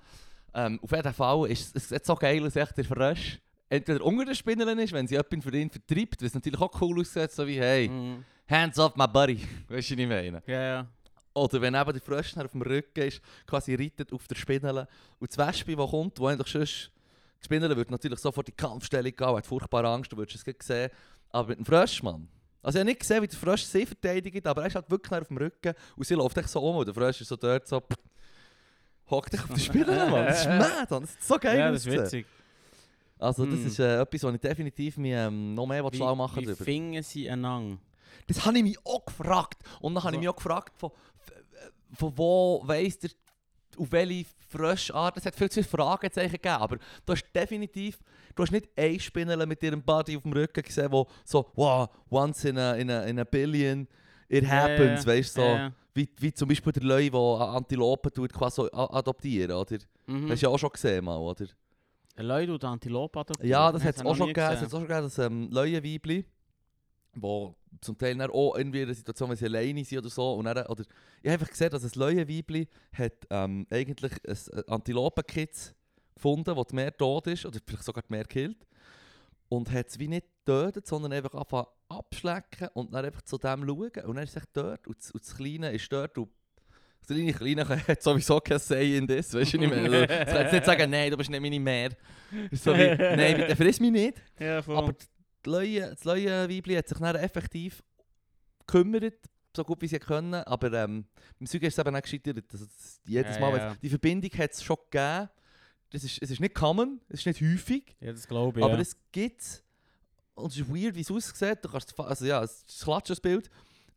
Ähm, auf jeden Fall ist es so geil aus, echt der Frosch entweder unter den Spinneln ist, wenn sie jemanden für ihn vertreibt, was natürlich auch cool aussieht, so wie «Hey, Mhm. hands off my buddy», weißt du, was ich meine? Ja, ja. Oder wenn eben der Frosch dann auf dem Rücken ist, quasi reitet auf der Spinne und das Wespe, das kommt, wo eigentlich sonst... Die Spinne wird natürlich sofort in die Kampfstellung gehen, hat furchtbare Angst, du würdest es sehen. Aber mit dem Frosch, Mann. Also ich habe nicht gesehen, wie der Frosch sie verteidigt, aber er ist halt wirklich auf dem Rücken und sie läuft echt so um und der Frosch ist so dort so... Hockt dich auf die Spinne, Mann. Das ist mad, Mann. Das ist so geil ja, das ist witzig. Also das Hm. ist äh, etwas, was ich definitiv mich ähm, noch mehr schlau machen wie darüber. fingen sie einander? Das habe ich mich auch gefragt. Und dann habe ich So. mich auch gefragt, von, von wo weiss der, auf welche Froschart. Es hat viel zu viele Fragezeichen gegeben, aber du hast definitiv, du hast nicht eine Spinne mit ihrem Body auf dem Rücken gesehen, wo so, wow, once in a, in a, in a billion, it happens, ja. weißt du, so. Ja. Wie, wie zum Beispiel der Löwe, der Antilopen tut, quasi so adoptieren, oder? Mhm. Hast du ja auch schon gesehen, mal, oder? Leute und Antilope adoptiert? Ja, das hat es auch schon gegeben. Es gesehen. hat auch schon gegeben, dass ähm, Leuenweibli, wo zum Teil dann auch irgendwie in einer Situation, wenn sie alleine sind oder so, und dann, oder ich habe einfach gesehen, dass ein Leuenweibli hat ähm, eigentlich ein Antilopenkitz gefunden, die mehr tot ist, oder vielleicht sogar die mehr killt, und hat es wie nicht getötet, sondern einfach angefangen abschlecken und dann einfach zu dem schauen. Und dann ist es dort, und das, und das Kleine ist dort, und das kleine Kleine hat sowieso kein Say in das, weißt du, ich meine? Also, Es kann jetzt nicht sagen, nein, du bist nicht meine Mehr. So wie, nein, bitte friss mich nicht. Ja. Aber das Leute-Weibli hat sich dann effektiv gekümmert, so gut wie sie können, aber ähm, beim Sügen ist es eben auch gescheitert. Also jedes Mal, ja. die Verbindung hat es schon gegeben. Das ist, es ist nicht common, es ist nicht häufig, Ja, das glaube ich. aber es gibt und es ist weird, wie es aussieht. Du kannst, also ja, es ist ein Klatschensbild,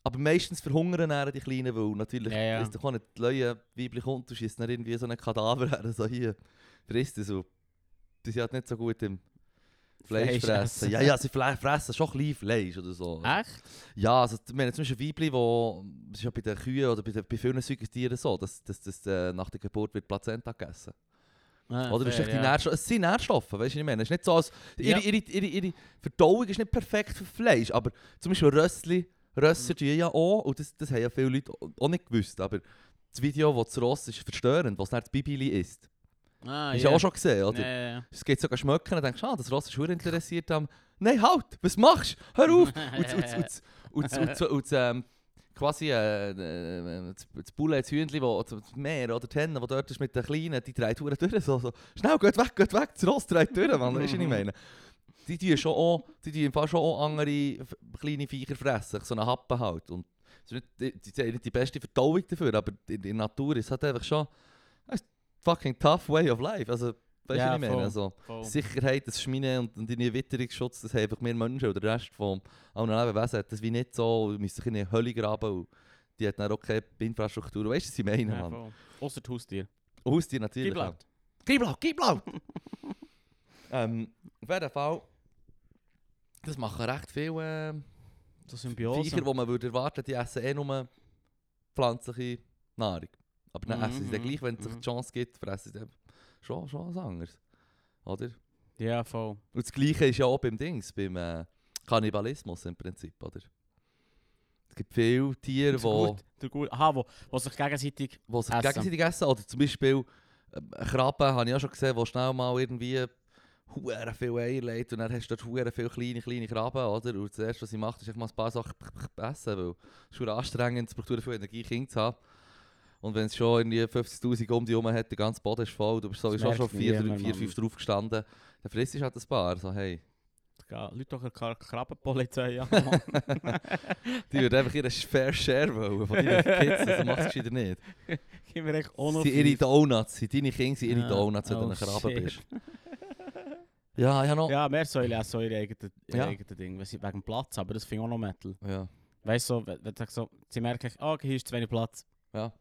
aber meistens verhungern dann die Kleinen, weil natürlich Ja, ja. ist doch nicht die Leute, Weibli kommt und schießt dann irgendwie so einen Kadaver her, so hier, frisst es so. Die sind halt nicht so gut im Fleisch Fleisch fressen. essen. Ja, ja, sie fressen schon ein bisschen Fleisch oder so. Echt? Ja, also wir haben zum Beispiel Weibli, wo, das ist ja bei den Kühen oder bei, den, bei vielen Säugetieren so, dass, dass, dass äh, nach der Geburt wird Plazenta gegessen. Ah, Oder? Fair, ja. Nährstoffe, es sind Nährstoffe, weißt du, ich meine? Es ist nicht so, als, ihre, Ja. ihre, ihre, ihre Verdauung ist nicht perfekt für Fleisch, aber zum Beispiel Rössli, Rösser tun ja auch, und das, das haben ja viele Leute auch nicht gewusst, aber das Video, wo das Ross ist verstörend, was dann das Bibili ist, Ah, hast du ja. auch schon gesehen, oder? Ja, ja. Es geht sogar schmecken und denkst, ah, das Ross ist verdammt interessiert am. Nein, halt! Was machst du? Hör auf! Und, ähm, quasi äh, äh, das, das Bulle, das Hühnchen, wo, das Meer oder die Henne, die dort ist mit den Kleinen, die dreht Touren durch. So, so. Schnell, geht weg, geht weg, das Ross dreht durch, Mann. Weißt du, was ich meine? Die tun schon auch, die im Fall schon auch andere kleine Viecher fressen, so einen Happen halt. Und es ist nicht, die, die, die, die beste Verdauung dafür, aber in, der Natur ist es halt einfach schon ein fucking tough way of life. Also, weißt du, Ja, was ich meine? Also, Voll. Sicherheit, das Schmine und, und deine Witterungsschutz, das haben einfach wir Menschen oder der Rest von allen Lebewesen hat das wie nicht so, wir müssen sich in eine Hölle graben und die hat dann auch keine Infrastruktur. Weißt du, was ich meine, Ja, Mann? Ausser die Haustier. Haustier natürlich Gib laut. Gib laut, gib laut! ähm, auf jeden Fall, das machen recht viele äh, So. Viecher, die man würde erwarten, die essen eh nur pflanzliche Nahrung. Aber dann Mhm, essen sie dann mhm, gleich, wenn es sich mhm. die Chance gibt, fressen sie dann schon, schon was anderes. Oder? Ja, voll. Und das Gleiche ist ja auch beim Dings, beim äh, Kannibalismus im Prinzip, oder? Es gibt viele Tiere, die gut, gut. Aha, wo, wo sich gegenseitig... wo sich essen. gegenseitig essen. Oder zum Beispiel äh, Krabben habe ich auch schon gesehen, wo schnell mal irgendwie hure viel Eier legt und dann hast du dort hure viele kleine, kleine Krabben, oder? Und das erste, was sie macht, ist einfach mal ein paar Sachen essen, weil es ist anstrengend, es braucht viel Energie, Kinder zu haben. Und wenn es schon irgendwie 50'000 um dich herum hat, der ganze Boden ist voll, du bist sowieso schon 4, niemand, 4 Mann. 5 drauf gestanden, dann frisst du halt ein paar. So, hey, Ja, Leute doch eine Kra- Krabbenpolizei. Ja, die würden einfach ihren Fair Share wollen von deinen Kids, also machst du nicht. Gib mir echt auch noch ihre. Donuts, sind deine Kinder sind ihre Ja. Donuts, wenn du Oh, ein Krabbe bist. Ja, ja noch. Ja, mehr Säule als so ihre eigenen Ja. eigenen Ding. Weil sie- Wegen Platz, aber das finde ich auch noch Metal. Ja, Weißt du, so, wenn, wenn du sagst so, sie merken, ah, hier ist zu wenig Platz. ja,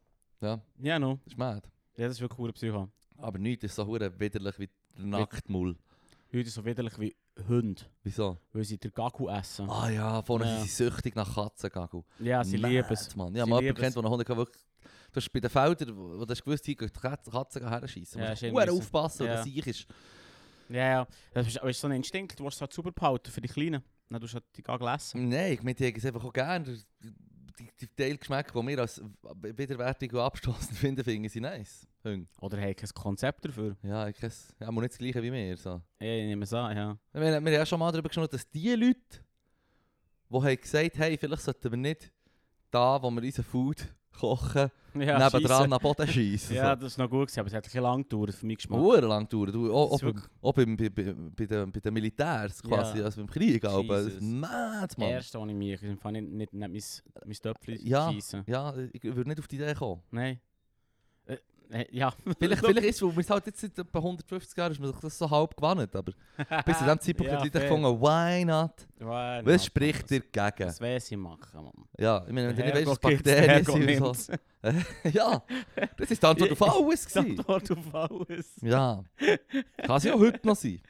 ja, Ja, no. das ist mad. Ja, das ist wirklich cool Psycho. Aber nichts ist so hure widerlich wie der Nacktmull. Heute so widerlich wie Hunde, Wieso? weil sie den Gaku essen. Ah ja, vorne Ja. sind sie süchtig nach Katzengagel. ja, sie lieben es. Mann. Ja, Sie mal jemanden kennt, der einen Hund wirklich... Du hast bei den Feldern, wo wo du hast gewusst, gehen die Katzen Katzen herschiessen. Ja, Ja, ist musst irgendwie so. aufpassen, Ja. oder sicher ist. Ja, ja. Das ist, aber ist so ein Instinkt, du willst es halt super behalten für die Kleinen. Dann tust du halt die Gagel essen. Nein, ich meine, die haben es einfach auch gerne. Die, die, die Teilgeschmäcke, die wir als widerwärtig und abstoßend finden, finden sie nice. Oder haben kein Konzept dafür. Ja, ich kenne ja, aber nicht das gleiche wie wir. So. Ja, ich nehme es an, ja. Wir, wir haben ja schon mal darüber gesprochen, dass die Leute, die haben gesagt hey, vielleicht sollten wir nicht da, wo wir unser Food kochen, Ja, nebendran scheisse. am Boden schießen. Ja, das ist noch gut gewesen, aber es hat ein lang gedauert für mich Geschmack. Uhr lang dauert. Du, auch, auch, beim, auch beim, bei, bei, bei, den, bei den Militärs quasi, Ja. also beim Krieg. Aber das mad, Mann. was ich mich, ich kann nicht, nicht, nicht mein, mein Töpfchen Ja. schiessen. Ja, ich würde nicht auf die Idee kommen. Nein. Äh, ja. Vielleicht, vielleicht ist es, weil wir es halt jetzt seit etwa 150 Jahren ist man sich das so halb gewandt, aber bis zu diesem Zeitpunkt Ja, haben die Leute fair. gefunden, why not? Ja, Was ja, spricht das- dagegen? Das will sie machen, Mann. Ja, ich meine, wenn du nicht weißt, was Bakterien sind und so. ja, das ist die Antwort auf alles Die gewesen. Antwort auf alles. Ja, kann ja auch heute noch sein.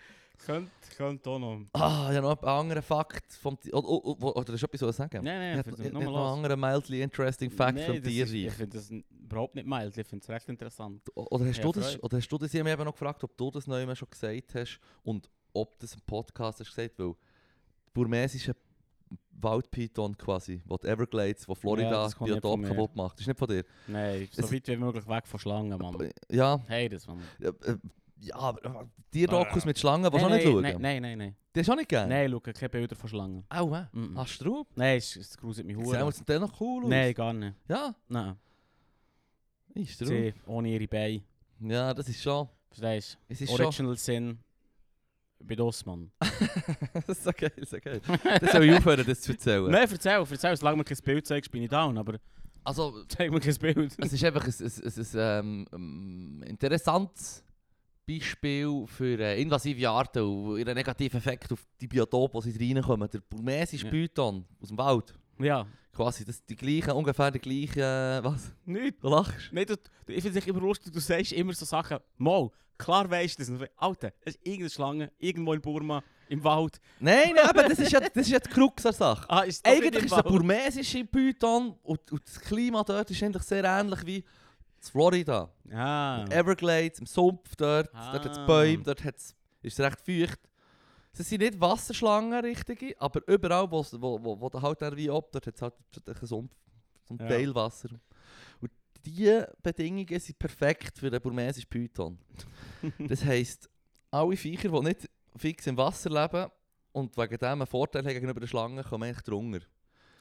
Könnte könnt auch noch. Ah, ja, noch einen anderen Fakt vom Tier. Oder, oder, oder hast du etwas zu sagen? Nein, nein, Ich hätte nur noch einen anderen mildly interesting Fact Nein, vom ist- Ich finde das überhaupt nicht mild, ich finde es recht interessant. Oder hast, Ja, du das, oder hast du das? Ich habe mich eben noch gefragt, ob du das neu schon gesagt hast und ob das im Podcast hast gesagt, weil burmesische Waldpython quasi, wo die Everglades, wo Ja, Florida nicht Biotop kaputt macht. Das ist nicht von dir. Nein, so Es- weit wie möglich weg von Schlangen, Mann. Ja, Hey, das, Mann. ja, äh, ja aber äh, Tierdokus Ah. mit Schlangen, du auch nicht schauen? nein, nein, nein, nein. Die hast du auch nicht gerne? Nein, schau, keine Bilder von Schlangen. Au, hä? Mhm. Hast du? Nein, es, es gruselt mich Sehen hure. wir noch cool aus? Nein, gar nicht. Ja, Nein. ist drauf. Sie ohne ihre Beine. Ja, das ist schon... Verstehst Es ist du? schon... Original Sin. bei Dossmann. das ist so geil, so geil. Das soll ich aufhören, das zu erzählen. Nein, erzähl, erzähl, solange mir kein Bild zeigst, bin ich down, aber Also, zeig mir kein Bild. es ist einfach ein, ein, ein, ein ähm, interessantes Beispiel für äh, invasive Arten und ihren negativen Effekt auf die Biotope, die sie reinkommen. Der burmesische Ja. Python aus dem Wald. Ja. Quasi, das die gleichen, ungefähr die gleichen... Äh, was? Nicht. Du lachst? Du, ich finde es immer lustig, du sagst immer so Sachen, mal, klar weisst du das. Alter, es ist irgendeine Schlange, irgendwo in Burma, im Wald. Nein, nein, aber das ist ja, das ist ja die Krux der Sache. Ah, ist Eigentlich ist der burmesische Python und, und das Klima dort ist eigentlich sehr ähnlich wie in Florida. Ah. Everglades, im Sumpf dort, Ah. dort hat es Bäume, dort hat's, ist es recht feucht. Es sind nicht Wasserschlangen, richtige, aber überall, wo's- wo, wo, wo der halt dann wie ab, dort hat es halt einen Sumpf, so ein Ja. Teilwasser. Und diese Bedingungen sind perfekt für den burmesischen Python. das heisst, alle Viecher, die nicht fix im Wasser leben und wegen dem einen Vorteil haben gegenüber den Schlangen, kommen eigentlich drunter.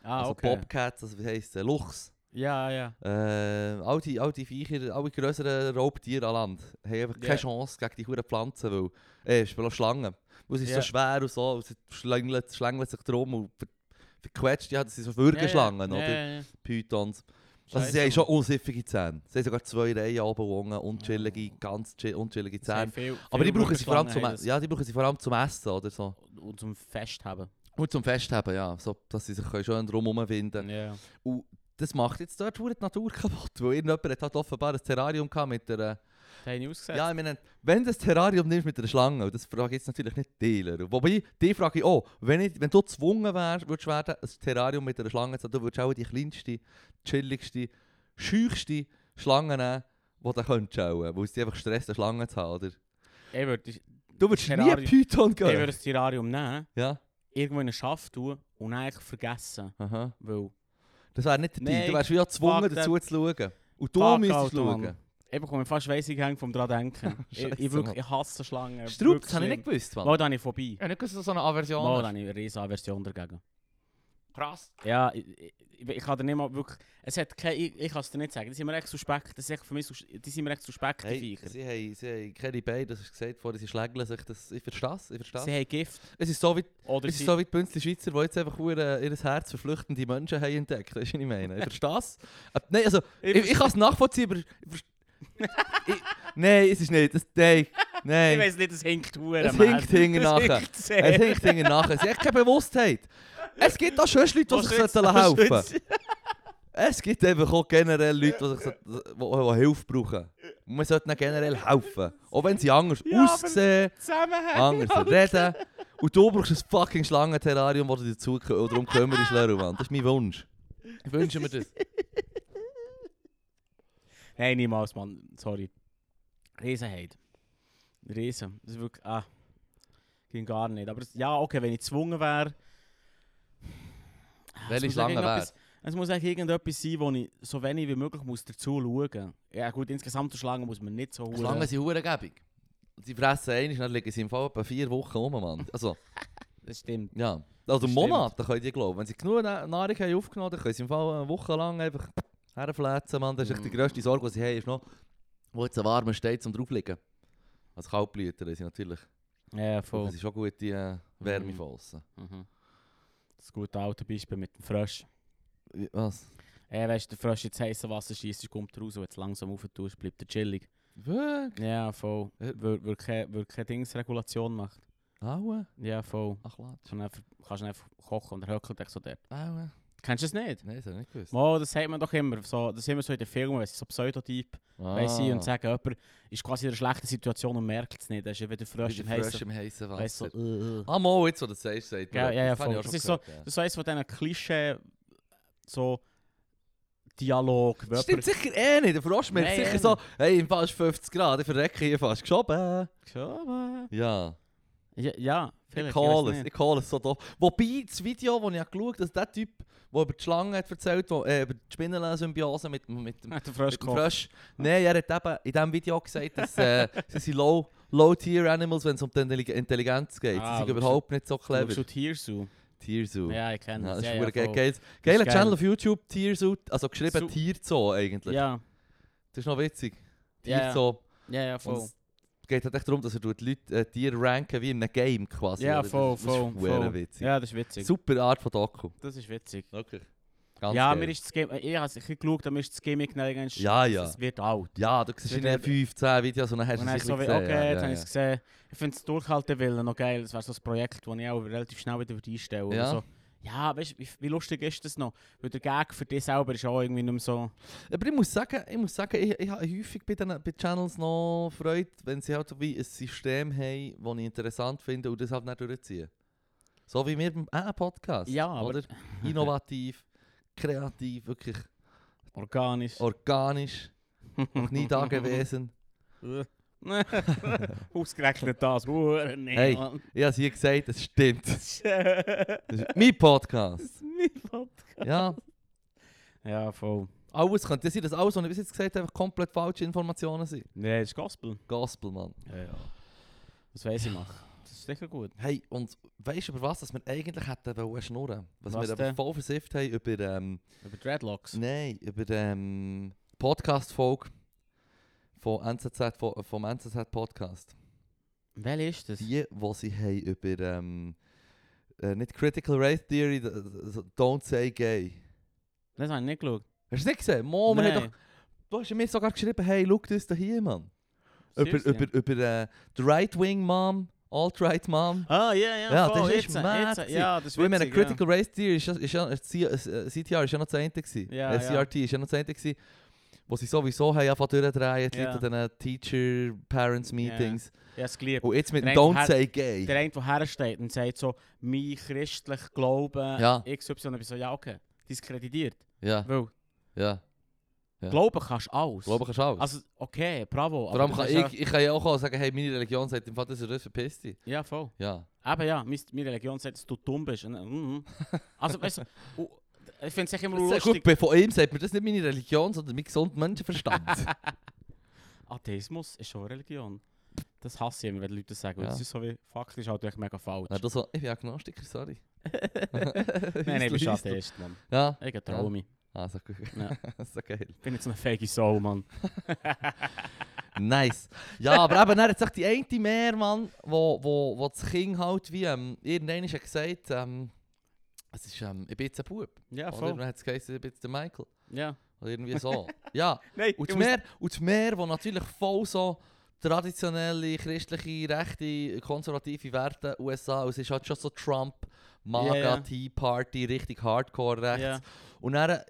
Ah, also okay. Bobcats, also wie heisst es, Luchs. Ja, ja. Äh, all, die, all die Viecher, alle grösseren Raubtiere an Land haben einfach keine Ja. Chance gegen die huren Pflanzen, weil, äh, Schlangen. Weil sie Ja. so schwer und so, und sie schlängeln, schlängeln sich drum und ver verquetscht, ja, das sind so Würgeschlangen, ja, oder? Ja. Pythons. Also sie haben schon unsiffige Zähne. Sie haben sogar zwei Reihen oben unten, unchillige, ganz chill, unchillige Zähne. viel- Aber die brauchen, sie vor allem zum, haben ja, die brauchen sie vor allem zum Essen, oder so. Und zum Festhaben. Und zum Festhaben, ja, so, dass sie sich schön drum herumwinden Ja. Das macht jetzt dort die Natur kaputt, weil irgendjemand hat halt offenbar ein Terrarium gehabt mit der... Das haben ausgesetzt. Ja, ich meine, wenn du das Terrarium nimmst mit einer Schlange, das frage ich jetzt natürlich nicht Dealer. Wobei, die frage ich auch, wenn, ich, wenn du gezwungen wärst, würdest werden, ein Terrarium mit einer Schlange zu haben, du würdest auch die kleinste, chilligste, scheuchste Schlange nehmen, die du könntest schauen, weil es die einfach Stress, eine Schlange zu haben, oder? Ich würde Du würdest nie Terrarium- Python ich gehen. würde das Terrarium nehmen, Ja, irgendwo in einen Schaft tun und eigentlich vergessen. aha. Weil Das wäre nicht der Deal, du wärst wie auch gezwungen dazu zu schauen. Und du Fuck, müsstest schauen. Mann. ich bekomme fast weissig hängen vom dran denken. ich, ich, wirklich, ich hasse Schlangen. Strupp, das habe ich nicht gewusst, Mann. Mal da habe ich vorbei. Ja, nicht so eine Aversion. Mal da habe ich eine riesen Aversion dagegen. Krass. Ja, ich, ich, ich kann dir nicht mal wirklich... Es hat kein, ich, ich kann es dir nicht sagen. Die sind mir echt suspekt. Das ist echt für mich die sind mir echt suspekt, die Hey, Viecher. sie, haben, sie haben keine Beine, das hast du gesagt vorher, sie schlägeln sich. Das, ich verstehe es, ich verstehe Sie haben Gift. Es ist so wie, Oder es ist so wie die Bünzli Schweizer, die jetzt einfach nur, ihr Herz für flüchtende Menschen haben entdeckt. Weißt du, was ich meine? Ich verstehe es. Äh, Nein, also, ich, ich kann es nachvollziehen, aber... Ich, nein, es ist nicht. Das, nein, ich nein. weiß nicht, es hinkt hure Es hinkt hinten nachher. Es hinkt hinten nachher. Sie haben keine Bewusstheit. Es gibt auch schon Leute, die sich sollten helfen schützt- Es gibt einfach auch generell Leute, die, sich, die, die Hilfe brauchen. Und man sollte ihnen generell helfen. Auch wenn sie anders Ja, aussehen, anders reden. Und du brauchst ein fucking Schlangenterrarium, wo du dich darum kümmerst, Mann. Das ist mein Wunsch. Ich wünsche mir das. Nein, niemals, Mann. Sorry. Riesenheit. Riesen. Das ist wirklich... Ah. Ging gar nicht. Aber ja, okay, wenn ich gezwungen wäre... Ah, Welche es muss Schlange irgendetwas- Es muss eigentlich irgendetwas sein, wo ich so wenig wie möglich muss dazu schauen Ja gut, insgesamt Schlangen muss man nicht so hure- Schlangen sind hurengebig. Sie fressen einmal, dann liegen sie im Fall etwa vier Wochen rum, Mann. Also, Das stimmt. ja. Also Das Monate können die glauben. Wenn sie genug Na- Nahrung haben aufgenommen, dann können sie im Fall eine Woche lang einfach herflätzen, Mann. Das ist echt die Mm. grösste Sorge, die sie haben, ist noch, wo jetzt ein warmer steht zum draufliegen. Als Kaltblüter sind natürlich, Ja, voll. sie schon gute äh, Wärme Mhm. Mhm. Das gute alte Beispiel mit dem Frosch. Wie- Was? Ja, weißt du, der Frosch ins heiße Wasser schießt, kommt raus und jetzt langsam aufentust, bleibt er chillig. Wirklich? Ja, voll. Ja. Weil weil keine weil keine Dingsregulation macht. Aua? Ja, voll. Ach, dann kannst du einfach kochen und er höckelt dich so dort. Aua? Kennst du das nicht? Nein, das habe ich nicht gewusst. Mo, das sagt man doch immer. So, das ist immer so in den Filmen, wenn sie so Pseudotyp ah. weiss ich, und sagen, jemand ist quasi in einer schlechten Situation und merkt es nicht. Das ist wie der Frosch Wie im heißen im heißen weißt so, Wasser. äh. Ah, mal, jetzt, wo du das sagst, sagt Ja, ja, ja, Das schon ist so- ja. Das ist so eines von diesen Klischee so Dialog. Das stimmt sicher eh nicht. Der Frosch merkt sicher eh so, hey, im Fall ist 50 Grad, ich verrecke hier fast. Geschoben. Schon, Ja, Ja, ja ich vielleicht. call weiss es, ich call es so doof. Wobei, das Video, das ich geschaut habe, dass der Typ, der über die Schlange hat erzählt, wo, äh, über die Spinnensymbiose mit, mit dem Hat mit dem. Frosch. Nein, er hat eben in diesem Video gesagt, dass äh, sie sind low, low Tier Animals, wenn es um die Intellig- Intelligenz geht. Ah, sie sind überhaupt nicht so clever. Du Tiersu? Tierzoo. Ja, ich kenne Ja, das. Ja, ja, geil. geiler geil. Channel auf YouTube, Tierzoo, also geschrieben Tierzoo eigentlich. Ja, Das ist noch witzig. Tierzoo. ja, ja, Und voll. es- geht halt echt darum, dass er die Leute, äh, Tiere ranken wie in einem Game quasi. Ja, oder? voll, das, voll, Das ist verdammt voll. witzig. Ja, das ist witzig. Super Art von Doku. Das ist witzig. Wirklich. Ganz ja, geil. mir ist das Game, ich habe bisschen geschaut, mir ist das Gimmick dann Ja, ja. Es wird alt. Ja, du siehst in den 15 Videos und dann hast du es ist so gesehen. okay, ja, jetzt ja, habe ich es gesehen. Ich finde das Durchhalten noch geil. Das wäre so ein Projekt, das ich auch relativ schnell wieder einstellen würde. Ja. So. Ja, weißt du, wie, lustig ist das noch? Weil der Gag für dich selber ist auch irgendwie nicht mehr so... Aber ich muss sagen, ich, muss sagen, ich, ich habe häufig bei den bei Channels noch Freude, wenn sie halt so wie ein System haben, das ich interessant finde und das halt nicht durchziehen. So wie wir beim äh, Podcast. Ja, aber- Oder? Innovativ, kreativ, wirklich Organisch. organisch, noch nie da gewesen. Ausgerechnet das. Uh, nee, Hey. Mann. Ich habe es hier gesagt, es stimmt. Das Das ist mein Podcast. ist mein Podcast. Ja, Ja, voll. alles könnte sein, dass alles, was ich bis jetzt gesagt habe, komplett falsche Informationen sind. Nee, das ist Gospel. Gospel, Mann. Ja, ja. Was weiss ich machen. Das ist sicher gut. Hey, und weißt du über was, dass wir eigentlich hätten wollen schnurren? Was, Was wir aber voll versifft haben über, ähm, Über Dreadlocks. nein, über ähm, Podcast-Folge von NZZ, von, vom NZZ-Podcast. Welche ist das? Die, die sie haben über, ähm, äh, nicht Critical Race Theory, d- d- Don't Say Gay. Das habe ich nicht geschaut. Hast du nicht gesehen? Mo, wir haben Nein. doch, du hast mir sogar geschrieben, hey, schau das da hier, Mann. Über, Seriously? über, über äh, die Right-Wing Mom, Alt-Right Mom. Ah, ja, ja, Ja, voll, das ist jetzt, mad jetzt, gewesen. Ja, das ist Weil wir witzig, Critical Race Theory ist ja, ist ja, ist ja, äh, CTR ist ja noch das gewesen. Ja, äh, ja. CRT ist ja noch das gewesen, wo sie sowieso haben angefangen durchdrehen, die Ja. Leute an Teacher-Parents-Meetings. Ja. Ja, es geliebt. Und jetzt mit Der Don't Say Gay. Der eine, der hersteht und sagt so, mein christlich Glauben, Ja. XY, und ich so, ja, okay, diskreditiert. Ja, Weil, ja. Ja. Glauben kannst du alles. Glauben kannst du alles. Also, okay, bravo. Aber kann ich, ich kann ja auch sagen, hey, meine Religion sagt im Fall, das ist das verpiss dich. Ja, voll. Ja. Eben ja, meine, Religion sagt, dass du dumm bist. Mhm. Also, weißt du, ich finde es immer Sehr lustig. gut, von ihm sagt mir das nicht meine Religion, sondern mein gesunder Menschenverstand. Atheismus ist schon eine Religion. Das hasse ich immer, wenn Leute das sagen. Ja. Das ist so wie, faktisch halt echt mega falsch. ja, das ich bin Agnostiker, sorry. Nein, nein, Hüstel, Hüstel. Atheist, Mann. Ja, Ich traue mich. ah, so gut. Ja. so geil. Ich bin jetzt so eine fake Soul, Mann. Nice. Ja, aber eben, dann hat sich die eine mehr, Mann, wo, wo, wo das Kind halt wie, ähm, irgendwann hat gesagt, ähm, es ist, ähm, ich bin jetzt ein Bub. Ja, Oder voll. dann hat es geheißen, ich bin jetzt der Michael. Ja. Oder irgendwie so. ja, Nein, und das Meer, und Meer, wo natürlich voll so traditionelle, christliche, rechte, konservative Werte USA, und es ist halt schon so Trump, MAGA, Ja, ja. Tea Party, richtig hardcore rechts. Ja. Und dann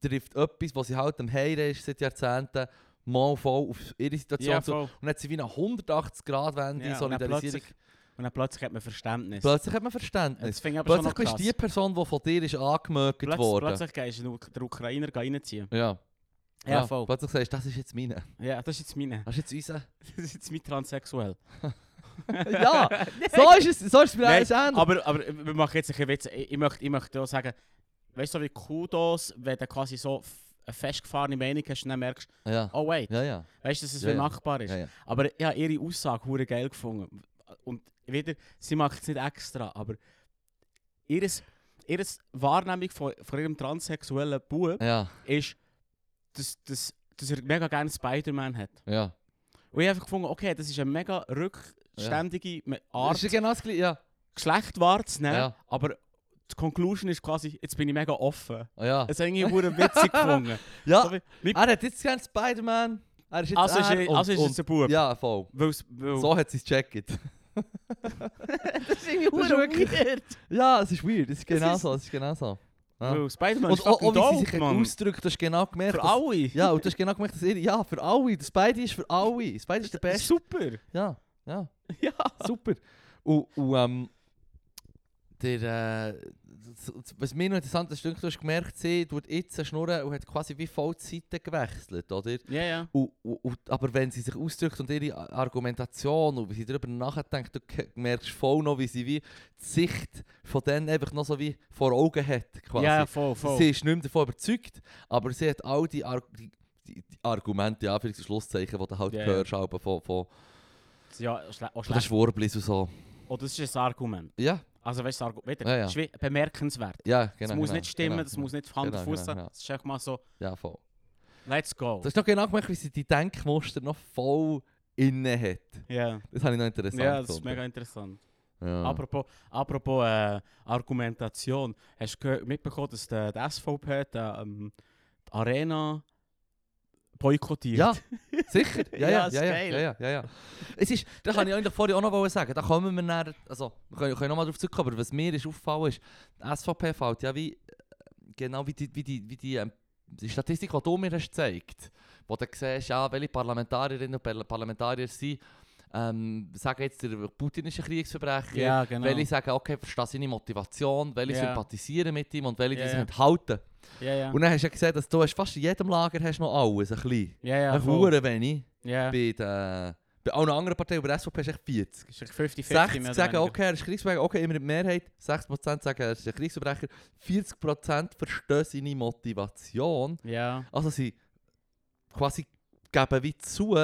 trifft etwas, was sie halt am Heilen ist seit Jahrzehnten, mal voll auf ihre Situation Ja, zu. Und dann hat sie wie eine 180-Grad-Wende, Ja, und dann Solidarisierung. plötzlich, und dann plötzlich hat man Verständnis. Plötzlich hat man Verständnis. Plötzlich bist die Person, die von dir ist angemögt Plötzlich, worden. plötzlich gehst du den Ukrainer reinziehen. Ja. Ja, voll. Plötzlich sagst du, das ist jetzt meine. Ja, das ist jetzt meine. Das ist jetzt unser. Das ist jetzt mein Transsexuell. ja, so ist es, so ist es mir Nein, alles ähnlich. Aber, aber wir machen jetzt ein Witz. Ich, ich, möchte, ich möchte auch sagen, weißt du, so wie Kudos, wenn du quasi so eine festgefahrene Meinung hast und dann merkst, Ja, oh wait, ja, ja. weißt du, dass es Ja, ja. machbar ist. ja, ja. Aber ich habe ihre Aussage hure geil gefunden. Und wieder, sie macht es nicht extra, aber ihres, ihres Wahrnehmung von, von ihrem transsexuellen Bub Ja, ist, dass, dass, dass er mega gerne Spider-Man hat. ja. Und ich habe einfach gefunden, okay, das ist eine mega rückständige Art, Das ist ja genau das. Ja. Geschlecht wahrzunehmen, Ja. aber die Conclusion ist quasi, jetzt bin ich mega offen. Oh, ja. Das habe ich irgendwie witzig gefunden. ja. So wie- Er hat jetzt gerne Spider-Man. Er ist jetzt Also ist, er und- also ist und- es ein Bub. Ja, voll. Weil's, weil, So hat sie es gecheckt. Das ist irgendwie Das ist hure wirklich- weird. ja, es ist weird. Es ist genau ist- so. Es ist genau so. Ja. Weil Spider-Man ist fucking auch wie sie dope, sich Mann. ausdrückt, du hast genau gemerkt. Für dass- alle. Ja, und du hast genau gemerkt, dass ihr, ja, für alle. Der Spidey ist für alle. Spidey ist der Beste. Super. Ja, ja. Ja. Super. Und, und ähm, der, äh, das- das- was mir noch interessant ist, du hast gemerkt, sie tut jetzt schnurren und hat quasi wie voll die Seite gewechselt, oder? Ja, ja. Und, und, und, aber wenn sie sich ausdrückt und ihre Argumentation und wie sie darüber nachdenkt, du merkst voll noch, wie sie wie die Sicht von denen einfach noch so wie vor Augen hat, quasi. Ja, voll, voll. Sie ist nicht mehr davon überzeugt, aber sie hat all die, Ar die, die, die Argumente, ja, für Schlusszeichen, die du halt Ja, ja. hörst, aber von, von, ja, auch von den. Schwurblis und so. Oh, das ist ein Argument. Ja, Also weißt du, das wieder, Ja, ja. ist wie bemerkenswert. ja, Das genau. muss genau, nicht stimmen, genau, das muss nicht Hand Genau, Fuß genau, sein. genau. Das ist einfach mal so, Ja, voll. let's go. Du hast noch genau gemerkt, wie sie die Denkmuster noch voll inne hat. Ja. Das habe ich noch interessant Ja, das ist mega interessant. Ja. Apropos, apropos äh, Argumentation. Hast du mitbekommen, dass der, der SVP die, ähm, die Arena boykottiert? Ja, sicher. Ja, Ja, ja, ist ja, ja, geil. ja, ja, ja. Es ist, da kann ich eigentlich vorher auch noch sagen, da kommen wir näher, also, wir können, können noch mal drauf zurückkommen, aber was mir ist aufgefallen ist, die SVP fällt ja wie, äh, genau wie die, wie die, wie die, ähm, die Statistik, die du mir hast gezeigt, wo du siehst, ja, welche Parlamentarierinnen und Parla- Parlamentarier sind, ähm, sagen jetzt, der Putin ist ein Kriegsverbrecher, Ja, genau. welche sagen, okay, verstehe seine Motivation, welche Ja. sympathisieren mit ihm und welche die Ja, sich ja. enthalten. ja, ja. Und dann hast du ja gesehen, dass du hast fast in jedem Lager hast noch alles, ein bisschen. ja, ja, Ein voll. Hure wenig. Ja. Bei, den, bei allen anderen Parteien, über SVP ist echt 40. Ist echt 50-50 60 mehr oder sagen, okay, er ist Kriegsverbrecher, okay, immer die Mehrheit. 60% sagen, er ist ein Kriegsverbrecher. 40% verstehen seine Motivation. Ja. Also sie quasi geben wie zu,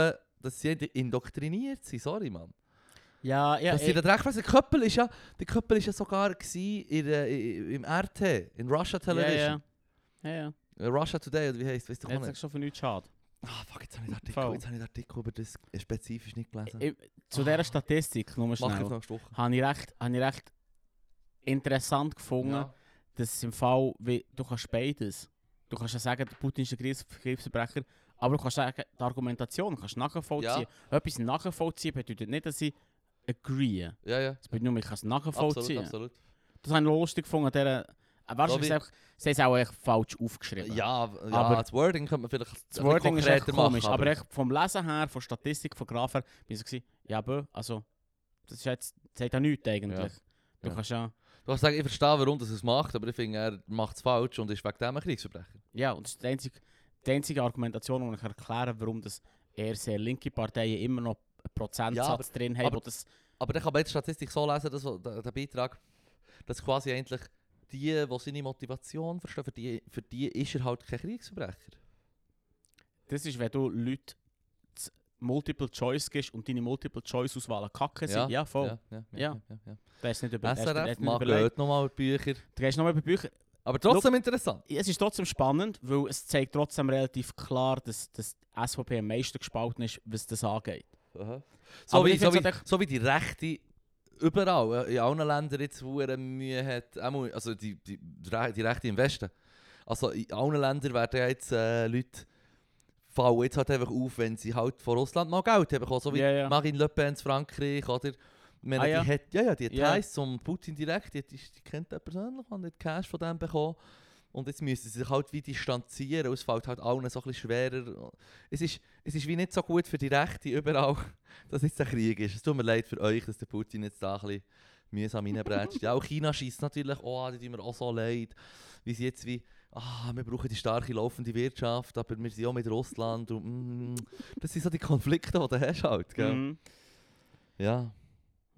dass sie indoktriniert sind. Sorry, Mann. Ja, ja. dass sie eh, das recht. Der Köppel ist ja, der Köppel ist ja sogar in, der- i- im RT, in Russia ja, Television. ja. Ja, ja. Äh, Russia Today, oder wie heisst weißt du Jetzt nicht? du schon für nichts schade. Ah, fuck, jetzt habe ich den Artikel, Voll. jetzt habe ich den Artikel über das spezifisch nicht gelesen. Ich- Zu dieser Statistik, nur schnell, habe ich, recht, habe ich recht interessant gefunden, Ja. dass es im Fall, wie, du kannst beides. Du kannst ja sagen, der Putin ist ein Kriegs- Kriegsverbrecher, aber du kannst sagen, die Argumentation kannst nachvollziehen. Etwas nachvollziehen bedeutet nicht, dass ich agree. Ja, ja. Es bedeutet nur, ich kann es Absolut, nachvollziehen. absolut. Das habe ich lustig gefunden. Der, wie- sie es auch falsch aufgeschrieben. Ja, ja Aber- das Wording könnte man vielleicht Das Wording ist echt konkreter komisch, machen, aber, echt vom Lesen her, von Statistik, von Graph her, bin ich so ja, bö, also, das ist jetzt, das sagt ja nichts eigentlich. Du Ja. kannst ja, Du kannst sagen, ich verstehe, warum das es macht, aber ich finde, er macht es falsch und ist wegen dem ein Kriegsverbrecher. ja, und das ist die einzige, die einzige Argumentation, die ich erklären warum das eher sehr linke Parteien immer noch einen Prozentsatz Ja, aber- drin haben, aber- das, Aber dann kann man die Statistik so lesen, dass, der, der Beitrag, dass quasi eigentlich die, die seine Motivation verstehen, für die, für die ist er halt kein Kriegsverbrecher. das ist, wenn du Leute Multiple Choice gibst und deine Multiple Choice Auswahlen kacke sind. Ja, voll. Ja, ja, Ja. ja. ja, ja. Das ist nicht über, SRF, nicht überlegt. geht nochmal Bücher. Du gehst nochmal über Bücher. Aber trotzdem interessant. Es ist trotzdem spannend, weil es zeigt trotzdem relativ klar, dass, dass die SVP am meisten gespalten ist, was das angeht. Aha. So, Aber wie, so, wie, halt so wie die Rechte überall, äh, in allen Ländern jetzt hure Mühe hat, also die, die, die Re- die Rechte im Westen. Also in allen Ländern werden jetzt äh, Leute fallen jetzt halt einfach auf, wenn sie halt von Russland mal Geld haben bekommen, so wie Ja, ja. Marine Le Pen in Frankreich, oder? Meine, Ah, ja. Die hat, ja, ja, die hat. Ties zum Putin direkt, die, die, die kennt er persönlich und hat Cash von dem bekommen. Und jetzt müssen sie sich halt wie distanzieren es fällt halt allen so ein bisschen schwerer. Es ist, es ist wie nicht so gut für die Rechte überall, dass jetzt ein Krieg ist. Es tut mir leid für euch, dass der Putin jetzt da ein bisschen mühsam reinbretscht. ja, auch China schießt natürlich, oh, die tun mir auch so leid, wie sie jetzt wie, ah, wir brauchen die starke laufende Wirtschaft, aber wir sind auch mit Russland und mm, das sind so die Konflikte, die du hast halt, gell? Mhm. Ja.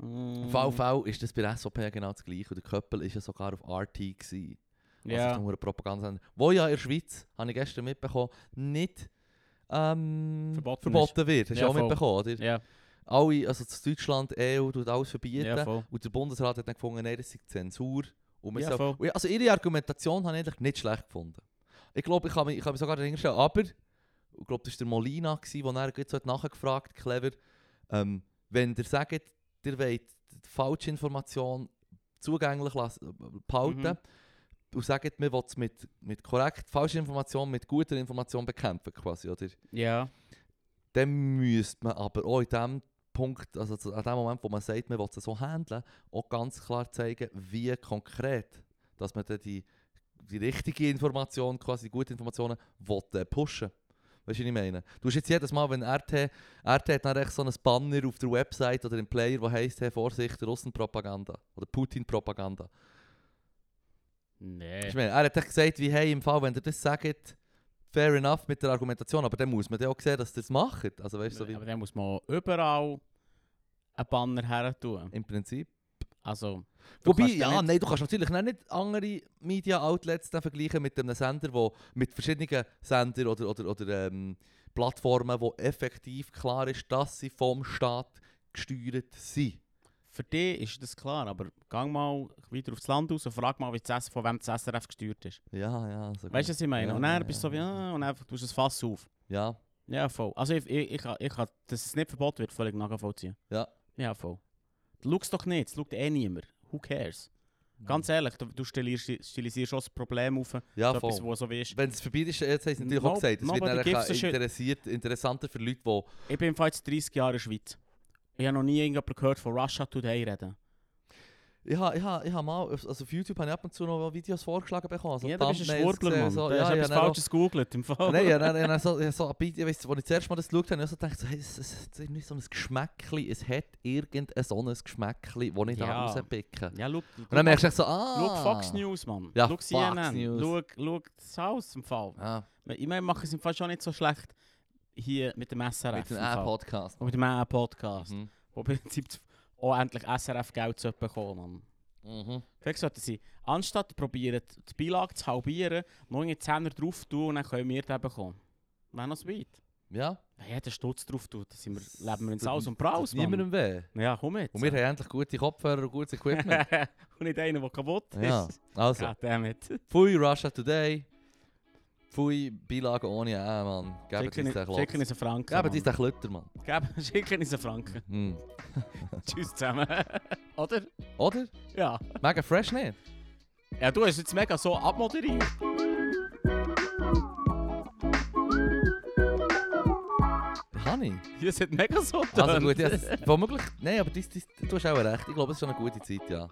Jeden Fall ist das bei der SVP genau das gleiche. Und der Köppel war ja sogar auf RT. Gewesen. Ja. Also Propaganda. Wo ja in der Schweiz, habe ich gestern mitbekommen, nicht ähm, Verboten verboten wird. Hast du Ja, auch voll. mitbekommen, oder? ja, Alle, also das Deutschland, EU, tut alles verbieten. ja, und der Bundesrat hat dann gefunden, nein, das sei Zensur. Und Ja, soll- voll. also ihre Argumentation habe ich eigentlich nicht schlecht gefunden. Ich glaube, ich kann mich, ich kann mich sogar dahinter stellen. Aber, ich glaube, das war der Molina, gewesen, der dann gleich so hat nachgefragt clever, ähm, wenn ihr sagt, ihr wollt die falsche Information zugänglich lassen, behalten Mhm. und sagt, man will es mit, mit korrekt falscher Information, mit guter Information bekämpfen quasi, oder? Ja, Dann müsste man aber auch in dem Punkt, also an dem Moment, wo man sagt, man will es so handeln, auch ganz klar zeigen, wie konkret, dass man dann die, die richtige Information, quasi die gute Informationen, will, äh, pushen Weißt du, was ich meine? Du hast jetzt jedes Mal, wenn RT, RT hat dann so ein Banner auf der Website oder im Player, wo heisst, hey, Vorsicht, Russenpropaganda oder Putin-Propaganda. nee. Ich meine, er hat echt gesagt, wie, hey, im Fall, wenn ihr das sagt, fair enough mit der Argumentation, aber dann muss man dann auch sehen, dass ihr das macht. Also weißt so wie Aber dann muss man überall einen Banner her tun. im Prinzip. Also, du Wobei, ja, nicht- nein, du kannst natürlich nicht andere Media-Outlets vergleichen mit einem Sender, wo mit verschiedenen Sendern oder, oder, oder ähm, Plattformen, wo effektiv klar ist, dass sie vom Staat gesteuert sind. Für dich ist das klar, aber gang mal wieder aufs Land raus und frag mal, wie das, von wem das SRF gesteuert ist. Ja, ja. So Weißt du, was ich meine? Ja, und dann ja, bist du so wie, ja. ah, und einfach tust du das Fass auf. Ja, Ja, voll. Also ich, ich, ich, ich kann, dass es nicht verboten wird, völlig nachvollziehen. Ja. Ja, voll. Du schaust doch nicht, es schaut eh niemand. Who cares? Ganz ehrlich, du, du stilisierst, stilisierst schon das Problem auf, Ja, so etwas, wo so ist. Wenn es vorbei ist, jetzt haben sie natürlich No- auch gesagt, es wird dann interessiert, interessanter für Leute, die... Ich bin jetzt 30 Jahre in der Schweiz. Ich habe noch nie irgendjemand gehört von Russia Today reden. Ich habe ha, ha mal, auf- also auf YouTube habe ich ab und zu noch Videos vorgeschlagen bekommen. Also ja, du bist ein Schwurbler, gesehen, Mann. So, ja, ja, auch- Falsches gegoogelt im Fall. Nein, ja, dann, dann so, ja, so ich weiss, als ich das erste Mal das geschaut habe, ich so gedacht, so, hey, es, es, es ist nicht so ein Geschmäckchen, es hat irgendein so ein Geschmäckchen, das ich da Ja. rauspicken Ja, schau, Und dann merkst du so, ah... schau Fox News, Mann. Ja, schau Fox CNN. News. Schau, schau das Haus im Fall. Ja, Ich meine, machen es im Fall schon nicht so schlecht hier mit dem SRF. mit dem. A-Podcast. Mit dem A-Podcast. Mhm. Wo im Prinzip auch endlich SRF-Geld zu bekommen. Mhm. Vielleicht sollten sie, anstatt probieren, die Beilage zu halbieren, noch einen Zehner drauf tun und dann können wir den bekommen. Wäre noch sweet. Ja. Wenn jeder Stutz drauf tut, dann sind wir, leben wir in Saus und Braus. Niemandem weh. Ja, komm mit. Und wir haben endlich gute Kopfhörer und gutes Equipment. und nicht einer, der kaputt ist. ja, also. Goddammit. Pfui Russia Today. Pfui Beilage ohne A, Mann. Geben Schicken uns den schicken Klotz. uns einen Franken. Geben uns Mann. den Klötter, Mann. Geben- Schicken uns einen Franken. Hm. Tschüss zusammen. Oder? Oder? Ja. Mega fresh nicht? Ja, du hast jetzt mega so abmoderiert. Kann ich? Das hat mega so Also getönt. gut, ja, das, womöglich... Nein, aber das, das, du hast auch recht. Ich glaube, es ist schon eine gute Zeit, ja.